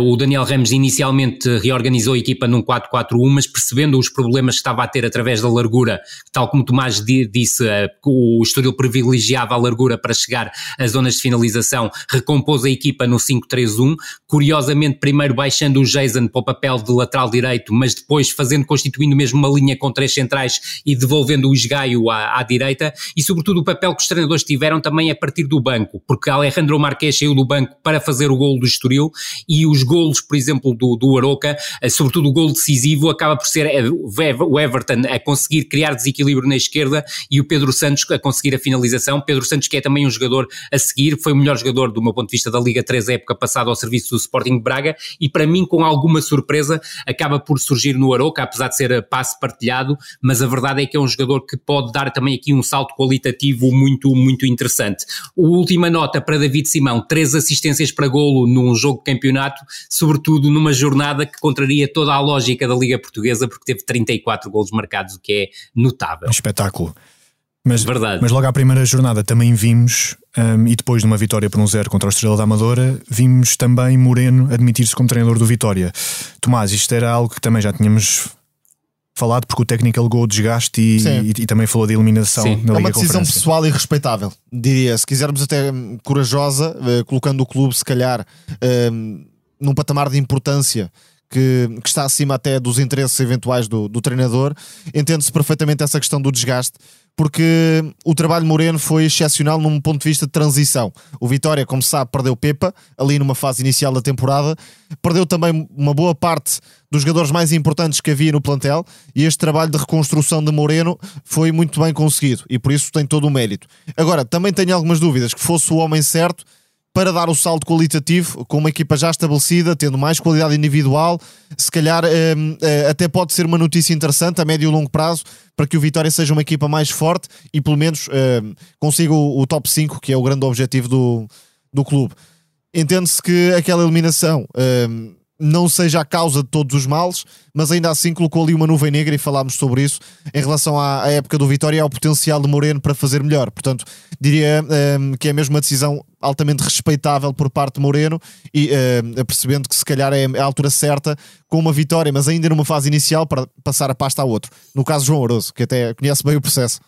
O Daniel Ramos inicialmente reorganizou a equipa num 4-4-1, mas percebendo os problemas que estava a ter através da largura, tal como o Tomás disse, o Estoril privilegiava a largura para chegar às zonas de finalização, recompôs a equipa no 5-3-1, curiosamente primeiro baixando o Jason para o papel de lateral direito, mas depois fazendo, constituindo mesmo uma linha com três centrais e devolvendo o esgaio à, à, direita e, sobretudo, o papel que os treinadores tiveram também a partir do banco, porque Alejandro Marques saiu do banco para fazer o gol do Estoril e os golos, por exemplo, do, do Aroca, eh, sobretudo o gol decisivo, acaba por ser eh, o Everton a conseguir criar desequilíbrio na esquerda e o Pedro Santos a conseguir a finalização. Pedro Santos, que é também um jogador a seguir, foi o melhor jogador, do meu ponto de vista, da Liga 3 época passada ao serviço do Sporting de Braga e, para mim, com alguma surpresa, acaba por surgir no Aroca, apesar de ser passe partilhado, mas a verdade é que é um jogador que pode dar também aqui um salto qualitativo muito, muito interessante. Última nota para David Simão, três assistências para golo num jogo de campeonato, sobretudo numa jornada que contraria toda a lógica da Liga Portuguesa, porque teve 34 golos marcados, o que é notável. Um espetáculo. Mas, Verdade. mas logo à primeira jornada também vimos, um, e depois de uma vitória por um zero contra a Estrela da Amadora, vimos também Moreno admitir-se como treinador do Vitória. Tomás, isto era algo que também já tínhamos falado porque o técnico alegou o desgaste e, e, e, também falou de eliminação Sim. na Liga É uma decisão pessoal e respeitável, diria. Se quisermos até corajosa, eh, colocando o clube, se calhar, eh, num patamar de importância que, que, está acima até dos interesses eventuais do, do treinador, entende-se perfeitamente essa questão do desgaste porque o trabalho Moreno foi excepcional num ponto de vista de transição. O Vitória, como sabe, perdeu Pepa ali numa fase inicial da temporada, perdeu também uma boa parte dos jogadores mais importantes que havia no plantel e este trabalho de reconstrução de Moreno foi muito bem conseguido e por isso tem todo o mérito. Agora, também tenho algumas dúvidas que fosse o homem certo para dar o salto qualitativo com uma equipa já estabelecida, tendo mais qualidade individual, se calhar um, eh, até pode ser uma notícia interessante a médio e longo prazo para que o Vitória seja uma equipa mais forte e pelo menos um, consiga o, o, top 5, que é o grande objetivo do, do clube. Entende-se que aquela eliminação um, não seja a causa de todos os males, mas ainda assim colocou ali uma nuvem negra e falámos sobre isso em relação à, à época do Vitória e ao potencial de Moreno para fazer melhor. Portanto, diria um, que é mesmo uma decisão altamente respeitável por parte de Moreno e uh, percebendo que se calhar é a altura certa com uma vitória, mas ainda numa fase inicial para passar a pasta a outro. No caso João Oroso, que até conhece bem o processo.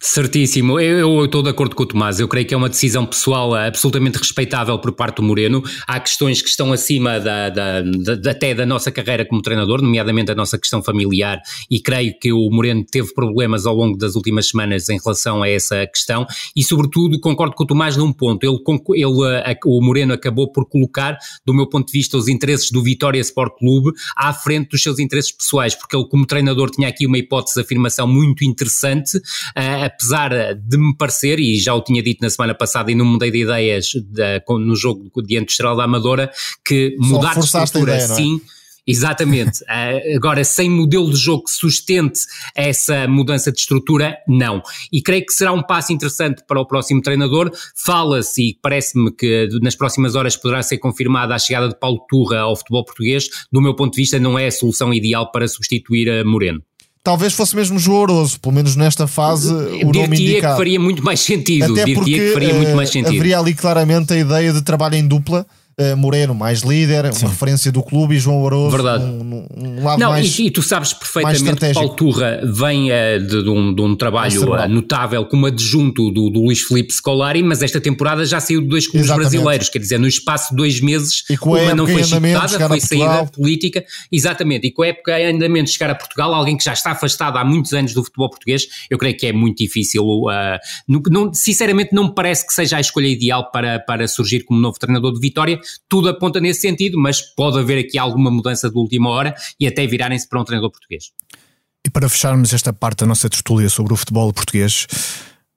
Certíssimo, eu, estou de acordo com o Tomás. Eu creio que é uma decisão pessoal absolutamente respeitável por parte do Moreno. Há questões que estão acima da, da, da, até da nossa carreira como treinador, nomeadamente a nossa questão familiar, e creio que o Moreno teve problemas ao longo das últimas semanas em relação a essa questão. E, sobretudo, concordo com o Tomás num ponto. Ele, ele, o Moreno acabou por colocar, do meu ponto de vista, os interesses do Vitória Sport Clube à frente dos seus interesses pessoais, porque ele, como treinador, tinha aqui uma hipótese de afirmação muito interessante. Uh, apesar de me parecer, e já o tinha dito na semana passada e não mudei de ideias de, no jogo diante do Estrela da Amadora, que mudar de estrutura ideia, é? sim. Exatamente. Uh, agora, sem modelo de jogo que sustente essa mudança de estrutura, não. E creio que será um passo interessante para o próximo treinador. Fala-se, e parece-me que nas próximas horas poderá ser confirmada a chegada de Paulo Turra ao futebol português. Do meu ponto de vista, não é a solução ideal para substituir a Moreno talvez fosse mesmo jooroso, pelo menos nesta fase, o nome indicado. que faria muito mais sentido. Até porque que faria muito mais eh, sentido. haveria ali claramente a ideia de trabalho em dupla, Uh, Moreno, mais líder, Sim. uma referência do clube, e João Verdade. Um, um lado Não, mais. E, e tu sabes perfeitamente que Paulo Turra vem uh, de, de, um, de, um, trabalho uh, notável como adjunto do, do Luís Felipe Scolari, mas esta temporada já saiu de dois clubes Exatamente. brasileiros, quer dizer, no espaço de dois meses, e uma não foi chicotada, foi saída política, exatamente, e com a época em andamento chegar a Portugal, alguém que já está afastado há muitos anos do futebol português, eu creio que é muito difícil. Não, sinceramente, não me parece que seja a escolha ideal para, para surgir como novo treinador de Vitória, tudo aponta nesse sentido, mas pode haver aqui alguma mudança de última hora e até virarem-se para um treinador português. E para fecharmos esta parte da nossa tertúlia sobre o futebol português,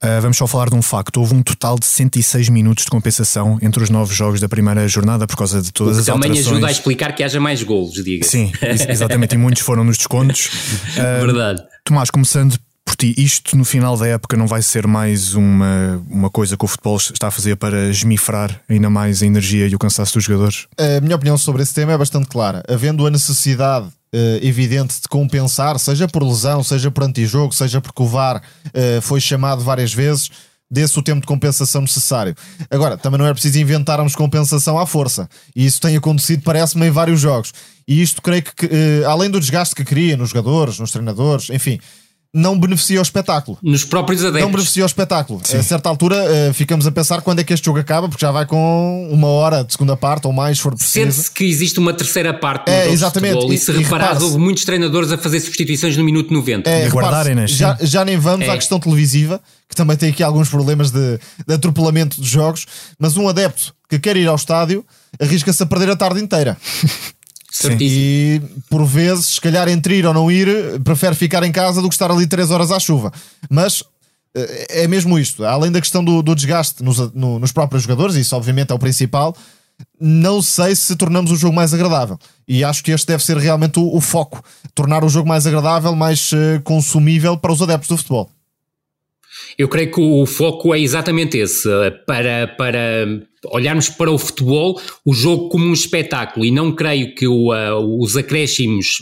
Uh, vamos só falar de um facto. Houve um total de 106 minutos de compensação entre os novos jogos da primeira jornada por causa de todas as também alterações. Também ajuda a explicar que haja mais golos, diga. Sim, exatamente, e muitos foram nos descontos. Uh, Verdade. Tomás, começando ti, isto no final da época não vai ser mais uma, uma coisa que o futebol está a fazer para esmifrar ainda mais a energia e o cansaço dos jogadores? A minha opinião sobre esse tema é bastante clara. Havendo a necessidade Uh, evidente de compensar, seja por lesão, seja por antijogo, seja porque o VAR uh, foi chamado várias vezes, desse o tempo de compensação necessário. Agora, também não é preciso inventarmos compensação à força. E isso tem acontecido, parece-me, em vários jogos. E isto creio que, uh, além do desgaste que cria nos jogadores, nos treinadores, enfim, não beneficia o espetáculo. Nos próprios adeptos. Não beneficia o espetáculo. Sim. A certa altura uh, ficamos a pensar quando é que este jogo acaba, porque já vai com uma hora de segunda parte ou mais, se for preciso. Sente-se que existe uma terceira parte é, exatamente. Futebol, e, se reparar, houve muitos treinadores a fazer substituições no minuto 90. É, guardarem já, já nem vamos é. à questão televisiva, que também tem aqui alguns problemas de, de atropelamento dos jogos, mas um adepto que quer ir ao estádio arrisca-se a perder a tarde inteira. E por vezes, se calhar entre ir ou não ir, prefere ficar em casa do que estar ali 3 horas à chuva. Mas eh, é mesmo isto. Além da questão do, do desgaste nos, no, nos próprios jogadores, isso obviamente é o principal. Não sei se tornamos o jogo mais agradável. E acho que este deve ser realmente o, o foco: tornar o jogo mais agradável, mais uh, consumível para os adeptos do futebol. Eu creio que o foco é exatamente esse, eh, para, para olharmos para o futebol, o jogo como um espetáculo, e não creio que o, uh, os acréscimos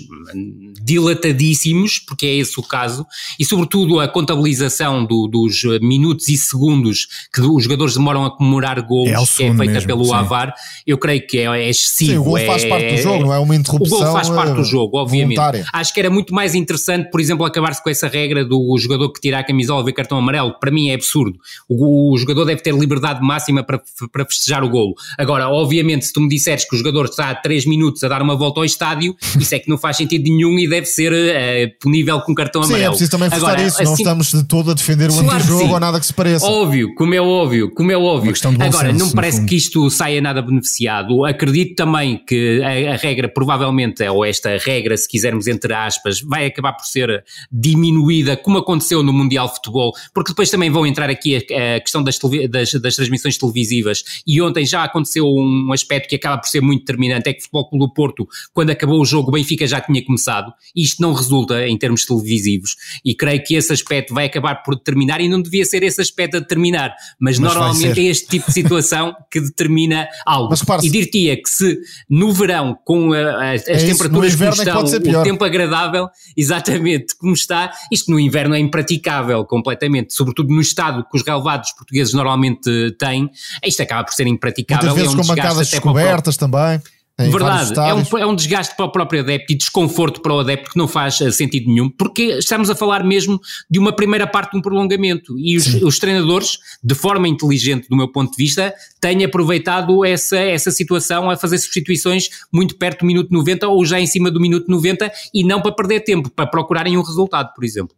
dilatadíssimos, porque é esse o caso, e sobretudo a contabilização do, dos minutos e segundos que os jogadores demoram a comemorar gols, é que é feita mesmo, pelo sim. Avar, eu creio que é, é excessivo. Sim, o gol faz parte do jogo, não é uma interrupção. O gol faz parte do eh, jogo, obviamente. Voluntária. Acho que era muito mais interessante, por exemplo, acabar-se com essa regra do jogador que tira a camisola ver cartão amarelo. Para mim é absurdo. O, o jogador deve ter liberdade máxima para, para festejar o golo. Agora, obviamente, se tu me disseres que o jogador está há 3 minutos a dar uma volta ao estádio, isso é que não faz sentido nenhum e deve ser uh, punível com cartão Sim, amarelo. Sim, é preciso também Agora, isso. Assim, não estamos de todo a defender o claro antijogo ou nada que se pareça. Óbvio, como é óbvio, como é óbvio. Agora, senso, não parece que isto saia nada beneficiado. Acredito também que a, a regra, provavelmente, ou esta regra, se quisermos entre aspas, vai acabar por ser diminuída, como aconteceu no Mundial de Futebol, porque depois também vão entrar aqui a, a questão das, das, das transmissões televisivas e ontem já aconteceu um aspecto que acaba por ser muito determinante, é que o Futebol Clube do Porto, quando acabou o jogo, o Benfica já tinha começado, isto não resulta em termos televisivos, e creio que esse aspecto vai acabar por determinar, e não devia ser esse aspecto a determinar, mas, mas normalmente é este tipo de situação que determina algo. e dir-te-ia que se no verão, com a, a, as é temperaturas como é estão, é o tempo agradável, exatamente como está, isto no inverno é impraticável completamente, sobretudo no estado que os relevados portugueses normalmente têm, isto acaba por ser impraticável praticável. Muitas vezes é um com bancadas descobertas também. Verdade, é um, é um, desgaste para o próprio adepto e desconforto para o adepto que não faz eh, sentido nenhum, porque estamos a falar mesmo de uma primeira parte de um prolongamento e os, os, treinadores, de forma inteligente do meu ponto de vista, têm aproveitado essa, essa situação a fazer substituições muito perto do minuto 90 ou já em cima do minuto 90 e não para perder tempo, para procurarem um resultado, por exemplo.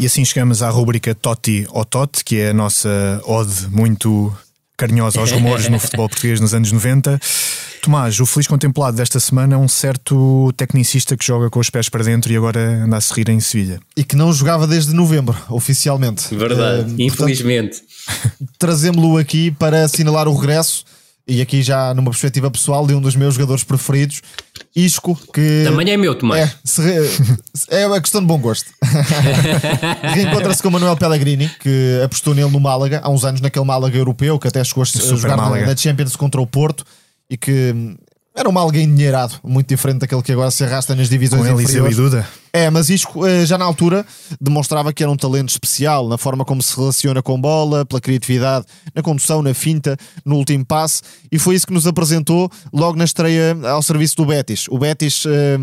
E assim chegamos à rubrica Totti ou Tot, que é a nossa ode muito carinhosa aos rumores no futebol português nos anos 90. Tomás, o feliz contemplado desta semana é um certo tecnicista que joga com os pés para dentro e agora anda a se rir em Sevilha. E que não jogava desde novembro, oficialmente. Verdade, uh, infelizmente. Trazemos-lo aqui para assinalar o regresso e aqui já numa perspectiva pessoal de um dos meus jogadores preferidos, Isco, que. Também é meu, Tomás. É, é uma questão de bom gosto. Reencontra-se com o Manuel Pellegrini, que apostou nele no Málaga, há uns anos naquele Málaga europeu, que até chegou a jogar Málaga. na Champions contra o Porto e que era um Málaga endinheirado, muito diferente daquele que agora se arrasta nas divisões com Eliseu e Duda. É, mas Isco eh, já na altura demonstrava que era um talento especial na forma como se relaciona com bola, pela criatividade, na condução, na finta, no último passe, e foi isso que nos apresentou logo na estreia ao serviço do Betis. O Betis eh,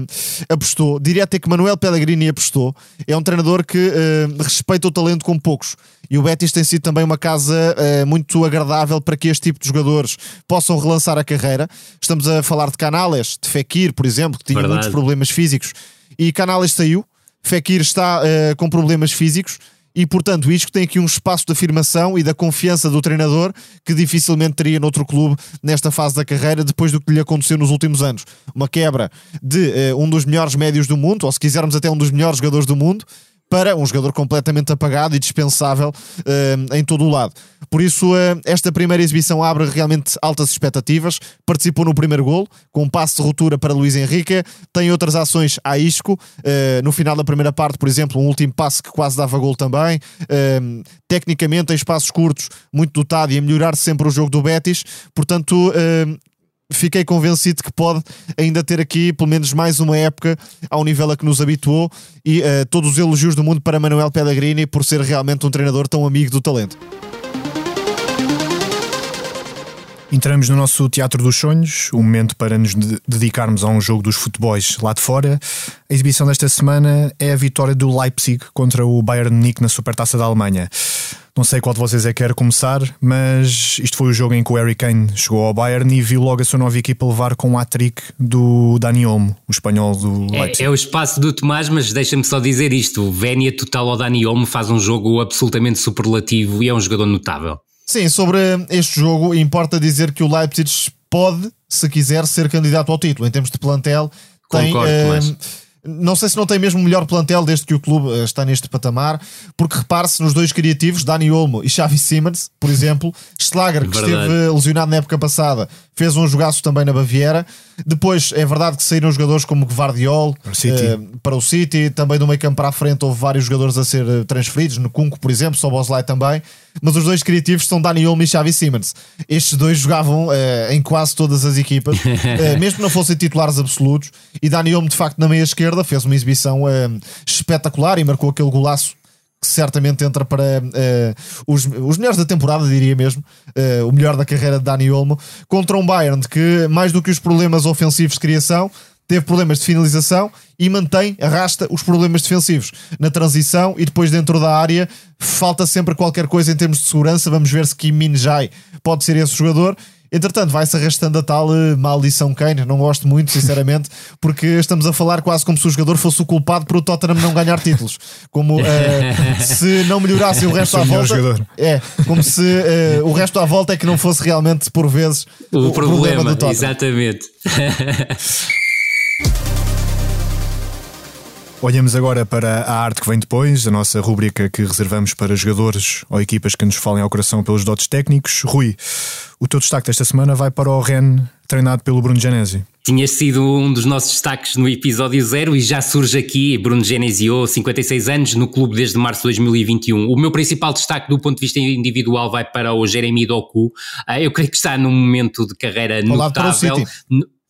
apostou, diria até que Manuel Pellegrini apostou, é um treinador que eh, respeita o talento com poucos. E o Betis tem sido também uma casa muito agradável para que este tipo de jogadores possam relançar a carreira. Estamos a falar de Canales, de Fekir, por exemplo, que tinha Verdade. muitos problemas físicos e Canales saiu. Fekir está uh, com problemas físicos e, portanto, isto tem aqui um espaço de afirmação e da confiança do treinador que dificilmente teria noutro clube nesta fase da carreira, depois do que lhe aconteceu nos últimos anos. Uma quebra de uh, um dos melhores médios do mundo, ou se quisermos, até um dos melhores jogadores do mundo, para um jogador completamente apagado e dispensável uh, em todo o lado. Por isso, uh, esta primeira exibição abre realmente altas expectativas. Participou no primeiro gol, com um passe de ruptura para Luís Henrique. Tem outras ações a Isco. Uh, no final da primeira parte, por exemplo, um último passe que quase dava gol também. tecnicamente, em espaços curtos, muito dotado e a melhorar sempre o jogo do Betis. Portanto, fiquei convencido que pode ainda ter aqui pelo menos mais uma época ao nível a que nos habituou e uh, todos os elogios do mundo para Manuel Pellegrini por ser realmente um treinador tão amigo do talento. Entramos no nosso Teatro dos Sonhos, o um momento para nos dedicarmos a um jogo dos futebols lá de fora. A exibição desta semana é a vitória do Leipzig contra o Bayern Munique na Supertaça da Alemanha. Não sei qual de vocês é que quer começar, mas isto foi o jogo em que o Harry Kane chegou ao Bayern e viu logo a sua nova equipa levar com o hat-trick do Dani Olmo, o espanhol do é, Leipzig. É, é o espaço do Tomás, mas deixa-me só dizer isto: o Vénia total ao Dani Olmo faz um jogo absolutamente superlativo e é um jogador notável. Sim, sobre este jogo, importa dizer que o Leipzig pode, se quiser, ser candidato ao título. Em termos de plantel, Concordo, tem. Mas não sei se não tem mesmo o melhor plantel desde que o clube uh, está neste patamar, porque repare-se nos dois criativos, Dani Olmo e Xavi Simmons, por exemplo, Schlager, que verdade. esteve lesionado na época passada, fez um jogaço também na Baviera. Depois é verdade que saíram jogadores como Guardiol para o City, uh, para o City. também do meio campo para a frente houve vários jogadores a ser eh, transferidos, no Cunco, por exemplo, Soboslai também. Mas os dois criativos são Dani Olmo e Xavi Simmons. Estes dois jogavam uh, em quase todas as equipas, uh, mesmo que não fossem titulares absolutos. E Dani Olmo, de facto, na meia esquerda, fez uma exibição espetacular e marcou aquele golaço certamente entra para uh, os, os melhores da temporada, diria mesmo, uh, o melhor da carreira de Dani Olmo, contra um Bayern que, mais do que os problemas ofensivos de criação, teve problemas de finalização e mantém, arrasta os problemas defensivos na transição e depois dentro da área falta sempre qualquer coisa em termos de segurança. Vamos ver se Kim Min Jae pode ser esse jogador Entretanto, vai-se arrastando a tal uh, maldição Kane. Não gosto muito, sinceramente, porque estamos a falar quase como se o jogador fosse o culpado por o Tottenham não ganhar títulos. Como uh, se não melhorasse o resto à volta. É, como se uh, o resto à volta é que não fosse realmente, por vezes, o, o problema, problema do Tottenham. Exatamente. Olhamos agora para a arte que vem depois, a nossa rúbrica que reservamos para jogadores ou equipas que nos falem ao coração pelos dotes técnicos. Rui, o teu destaque desta semana vai para o Ren, treinado pelo Bruno Genesi. Tinha sido um dos nossos destaques no episódio zero e já surge aqui Bruno Genesio, 56 anos, no clube desde março de 2021. O meu principal destaque do ponto de vista individual vai para o Jeremy Doku. Ah, eu creio que está num momento de carreira notável.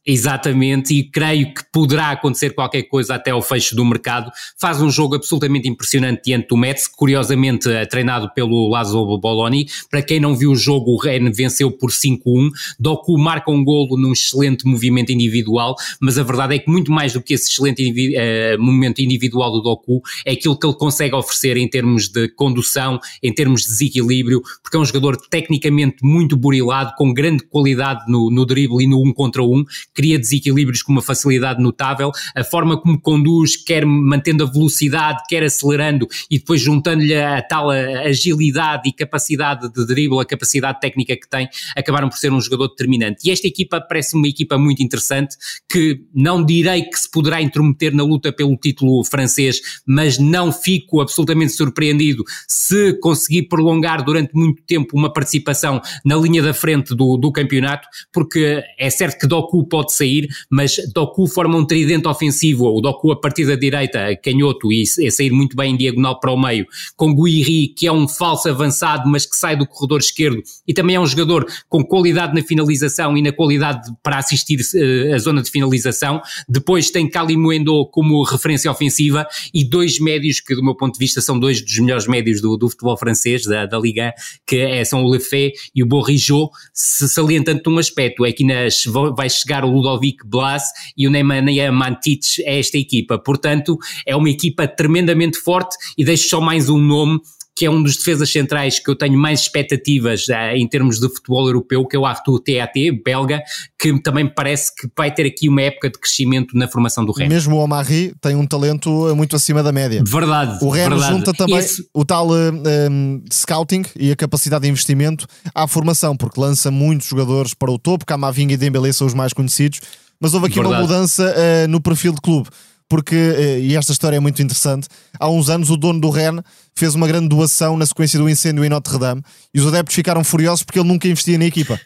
Exatamente, e creio que poderá acontecer qualquer coisa até ao fecho do mercado. Faz um jogo absolutamente impressionante diante do Metz, curiosamente é treinado pelo Lazo Boloni. Para quem não viu o jogo, o Ren venceu por 5-1. Doku marca um golo num excelente movimento individual, mas a verdade é que muito mais do que esse excelente uh, momento individual do Doku, é aquilo que ele consegue oferecer em termos de condução, em termos de desequilíbrio, porque é um jogador tecnicamente muito burilado, com grande qualidade no, no drible e no 1 um contra 1, um, cria desequilíbrios com uma facilidade notável, a forma como conduz, quer mantendo a velocidade, quer acelerando e depois juntando-lhe a tal agilidade e capacidade de drible, a capacidade técnica que tem, acabaram por ser um jogador determinante. E esta equipa parece uma equipa muito interessante, que não direi que se poderá intrometer na luta pelo título francês, mas não fico absolutamente surpreendido se conseguir prolongar durante muito tempo uma participação na linha da frente do, do campeonato, porque é certo que Doku pode pode sair, mas Doku forma um tridente ofensivo, o Doku a partir da direita, canhoto e a sair muito bem em diagonal para o meio, com Guiri, que é um falso avançado, mas que sai do corredor esquerdo e também é um jogador com qualidade na finalização e na qualidade para assistir uh, a zona de finalização. Depois tem Calimuendo como referência ofensiva e dois médios que, do meu ponto de vista, são dois dos melhores médios do, do futebol francês, da, da Liga, que é, são o Lefebvre e o Borrijot, se salientando um aspecto, é que nas, vai chegar o Ludovic Blas e o Nemanja Mantic a esta equipa. Portanto, é uma equipa tremendamente forte e deixo só mais um nome que é um dos defesas centrais que eu tenho mais expectativas uh, em termos de futebol europeu, que é o Arthur TAT, belga, que também parece que vai ter aqui uma época de crescimento na formação do Rennes. Mesmo o Omari tem um talento eh, muito acima da média. Verdade. O Rennes verdade. junta também Esse... o tal um, scouting e a capacidade de investimento à formação, porque lança muitos jogadores para o topo, Camavinga e Dembélé são os mais conhecidos, mas houve aqui verdade. uma mudança uh, no perfil de clube porque, eh, e esta história é muito interessante, há uns anos o dono do Rennes fez uma grande doação na sequência do incêndio em Notre-Dame e os adeptos ficaram furiosos porque ele nunca investia na equipa.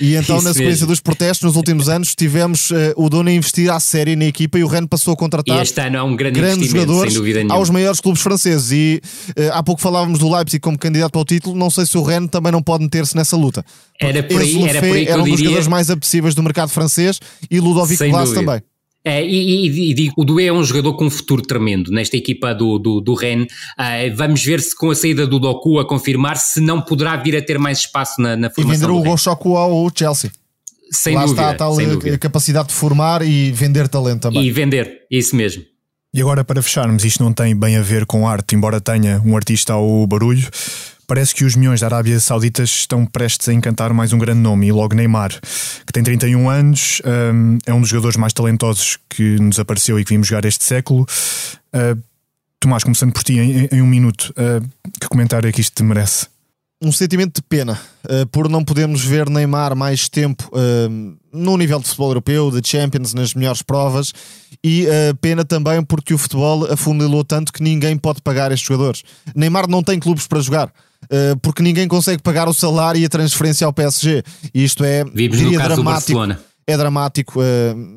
E então, Isso na sequência mesmo. dos protestos, nos últimos anos, tivemos uh, o dono a investir à série na equipa e o Rennes passou a contratar e este ano é um grande grandes jogadores aos maiores clubes franceses. E uh, há pouco falávamos do Leipzig como candidato ao título, não sei se o Rennes também não pode meter-se nessa luta. Era por aí, era por aí que era um dos jogadores mais apetecíveis do mercado francês e Ludovic Glass também. É, e, e, e, digo, o Doué é um jogador com um futuro tremendo nesta equipa do, do, do Rennes. Uh, vamos ver se com a saída do Doku a confirmar se não poderá vir a ter mais espaço na, na formação. E vender o Goshoku ao Chelsea. Sem Lá dúvida, está a tal capacidade de formar e vender talento também. E vender, isso mesmo. E agora para fecharmos, isto não tem bem a ver com arte, embora tenha um artista ao barulho. Parece que os milhões da Arábia Saudita estão prestes a encantar mais um grande nome, e logo Neymar, que tem 31 anos, um, é um dos jogadores mais talentosos que nos apareceu e que vimos jogar este século. Uh, Tomás, começando por ti, em, em um minuto, uh, que comentário é que isto te merece? um sentimento de pena uh, por não podermos ver Neymar mais tempo uh, no nível de futebol europeu, de Champions, nas melhores provas, e uh, pena também porque o futebol afunilou tanto que ninguém pode pagar estes jogadores. Neymar não tem clubes para jogar. Porque ninguém consegue pagar o salário e a transferência ao PSG. E isto é diria, dramático. É dramático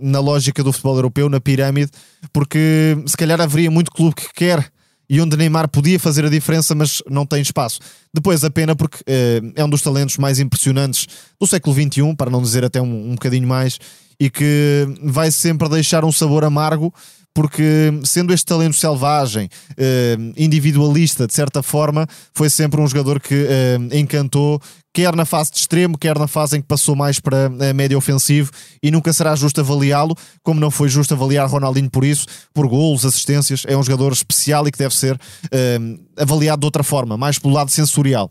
na lógica do futebol europeu, na pirâmide, porque se calhar haveria muito clube que quer e onde Neymar podia fazer a diferença, mas não tem espaço. Depois, a pena porque eh, é um dos talentos mais impressionantes do século XXI, para não dizer até um, um bocadinho mais, e que vai sempre deixar um sabor amargo porque sendo este talento selvagem, eh, individualista de certa forma, foi sempre um jogador que eh, encantou, quer na fase de extremo, quer na fase em que passou mais para a média ofensivo, e nunca será justo avaliá-lo, como não foi justo avaliar Ronaldinho por isso, por golos, assistências. É um jogador especial e que deve ser eh, avaliado de outra forma, mais pelo lado sensorial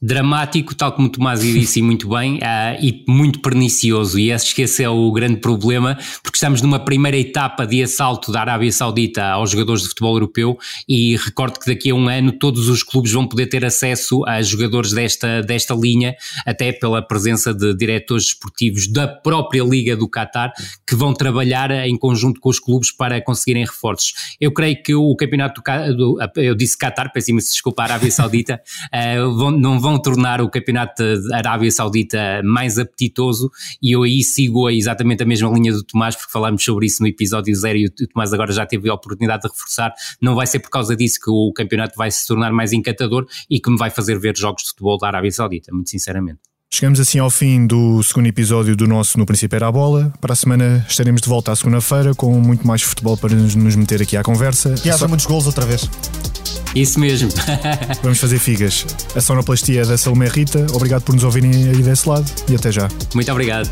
dramático, tal como Tomás disse muito bem, uh, e muito pernicioso. E acho que esse é o grande problema, porque estamos numa primeira etapa de assalto da Arábia Saudita aos jogadores de futebol europeu. E recordo que daqui a um ano todos os clubes vão poder ter acesso a jogadores desta, desta linha, até pela presença de diretores esportivos da própria Liga do Qatar, que vão trabalhar em conjunto com os clubes para conseguirem reforços. Eu creio que o campeonato do eu disse Qatar, peço-me desculpa, a Arábia Saudita, uh, vão, não vão tornar o campeonato da Arábia Saudita mais apetitoso e eu aí sigo exatamente a mesma linha do Tomás, porque falámos sobre isso no episódio zero e o Tomás agora já teve a oportunidade de reforçar. Não vai ser por causa disso que o campeonato vai se tornar mais encantador e que me vai fazer ver jogos de futebol da Arábia Saudita, muito sinceramente. Chegamos assim ao fim do segundo episódio do nosso No Princípio Era a Bola. Para a semana estaremos de volta à segunda-feira com muito mais futebol para nos meter aqui à conversa. Que haja Só... muitos gols outra vez. Isso mesmo. Vamos fazer figas. A sonoplastia é da Salomé Rita. Obrigado por nos ouvirem aí desse lado e até já. Muito obrigado.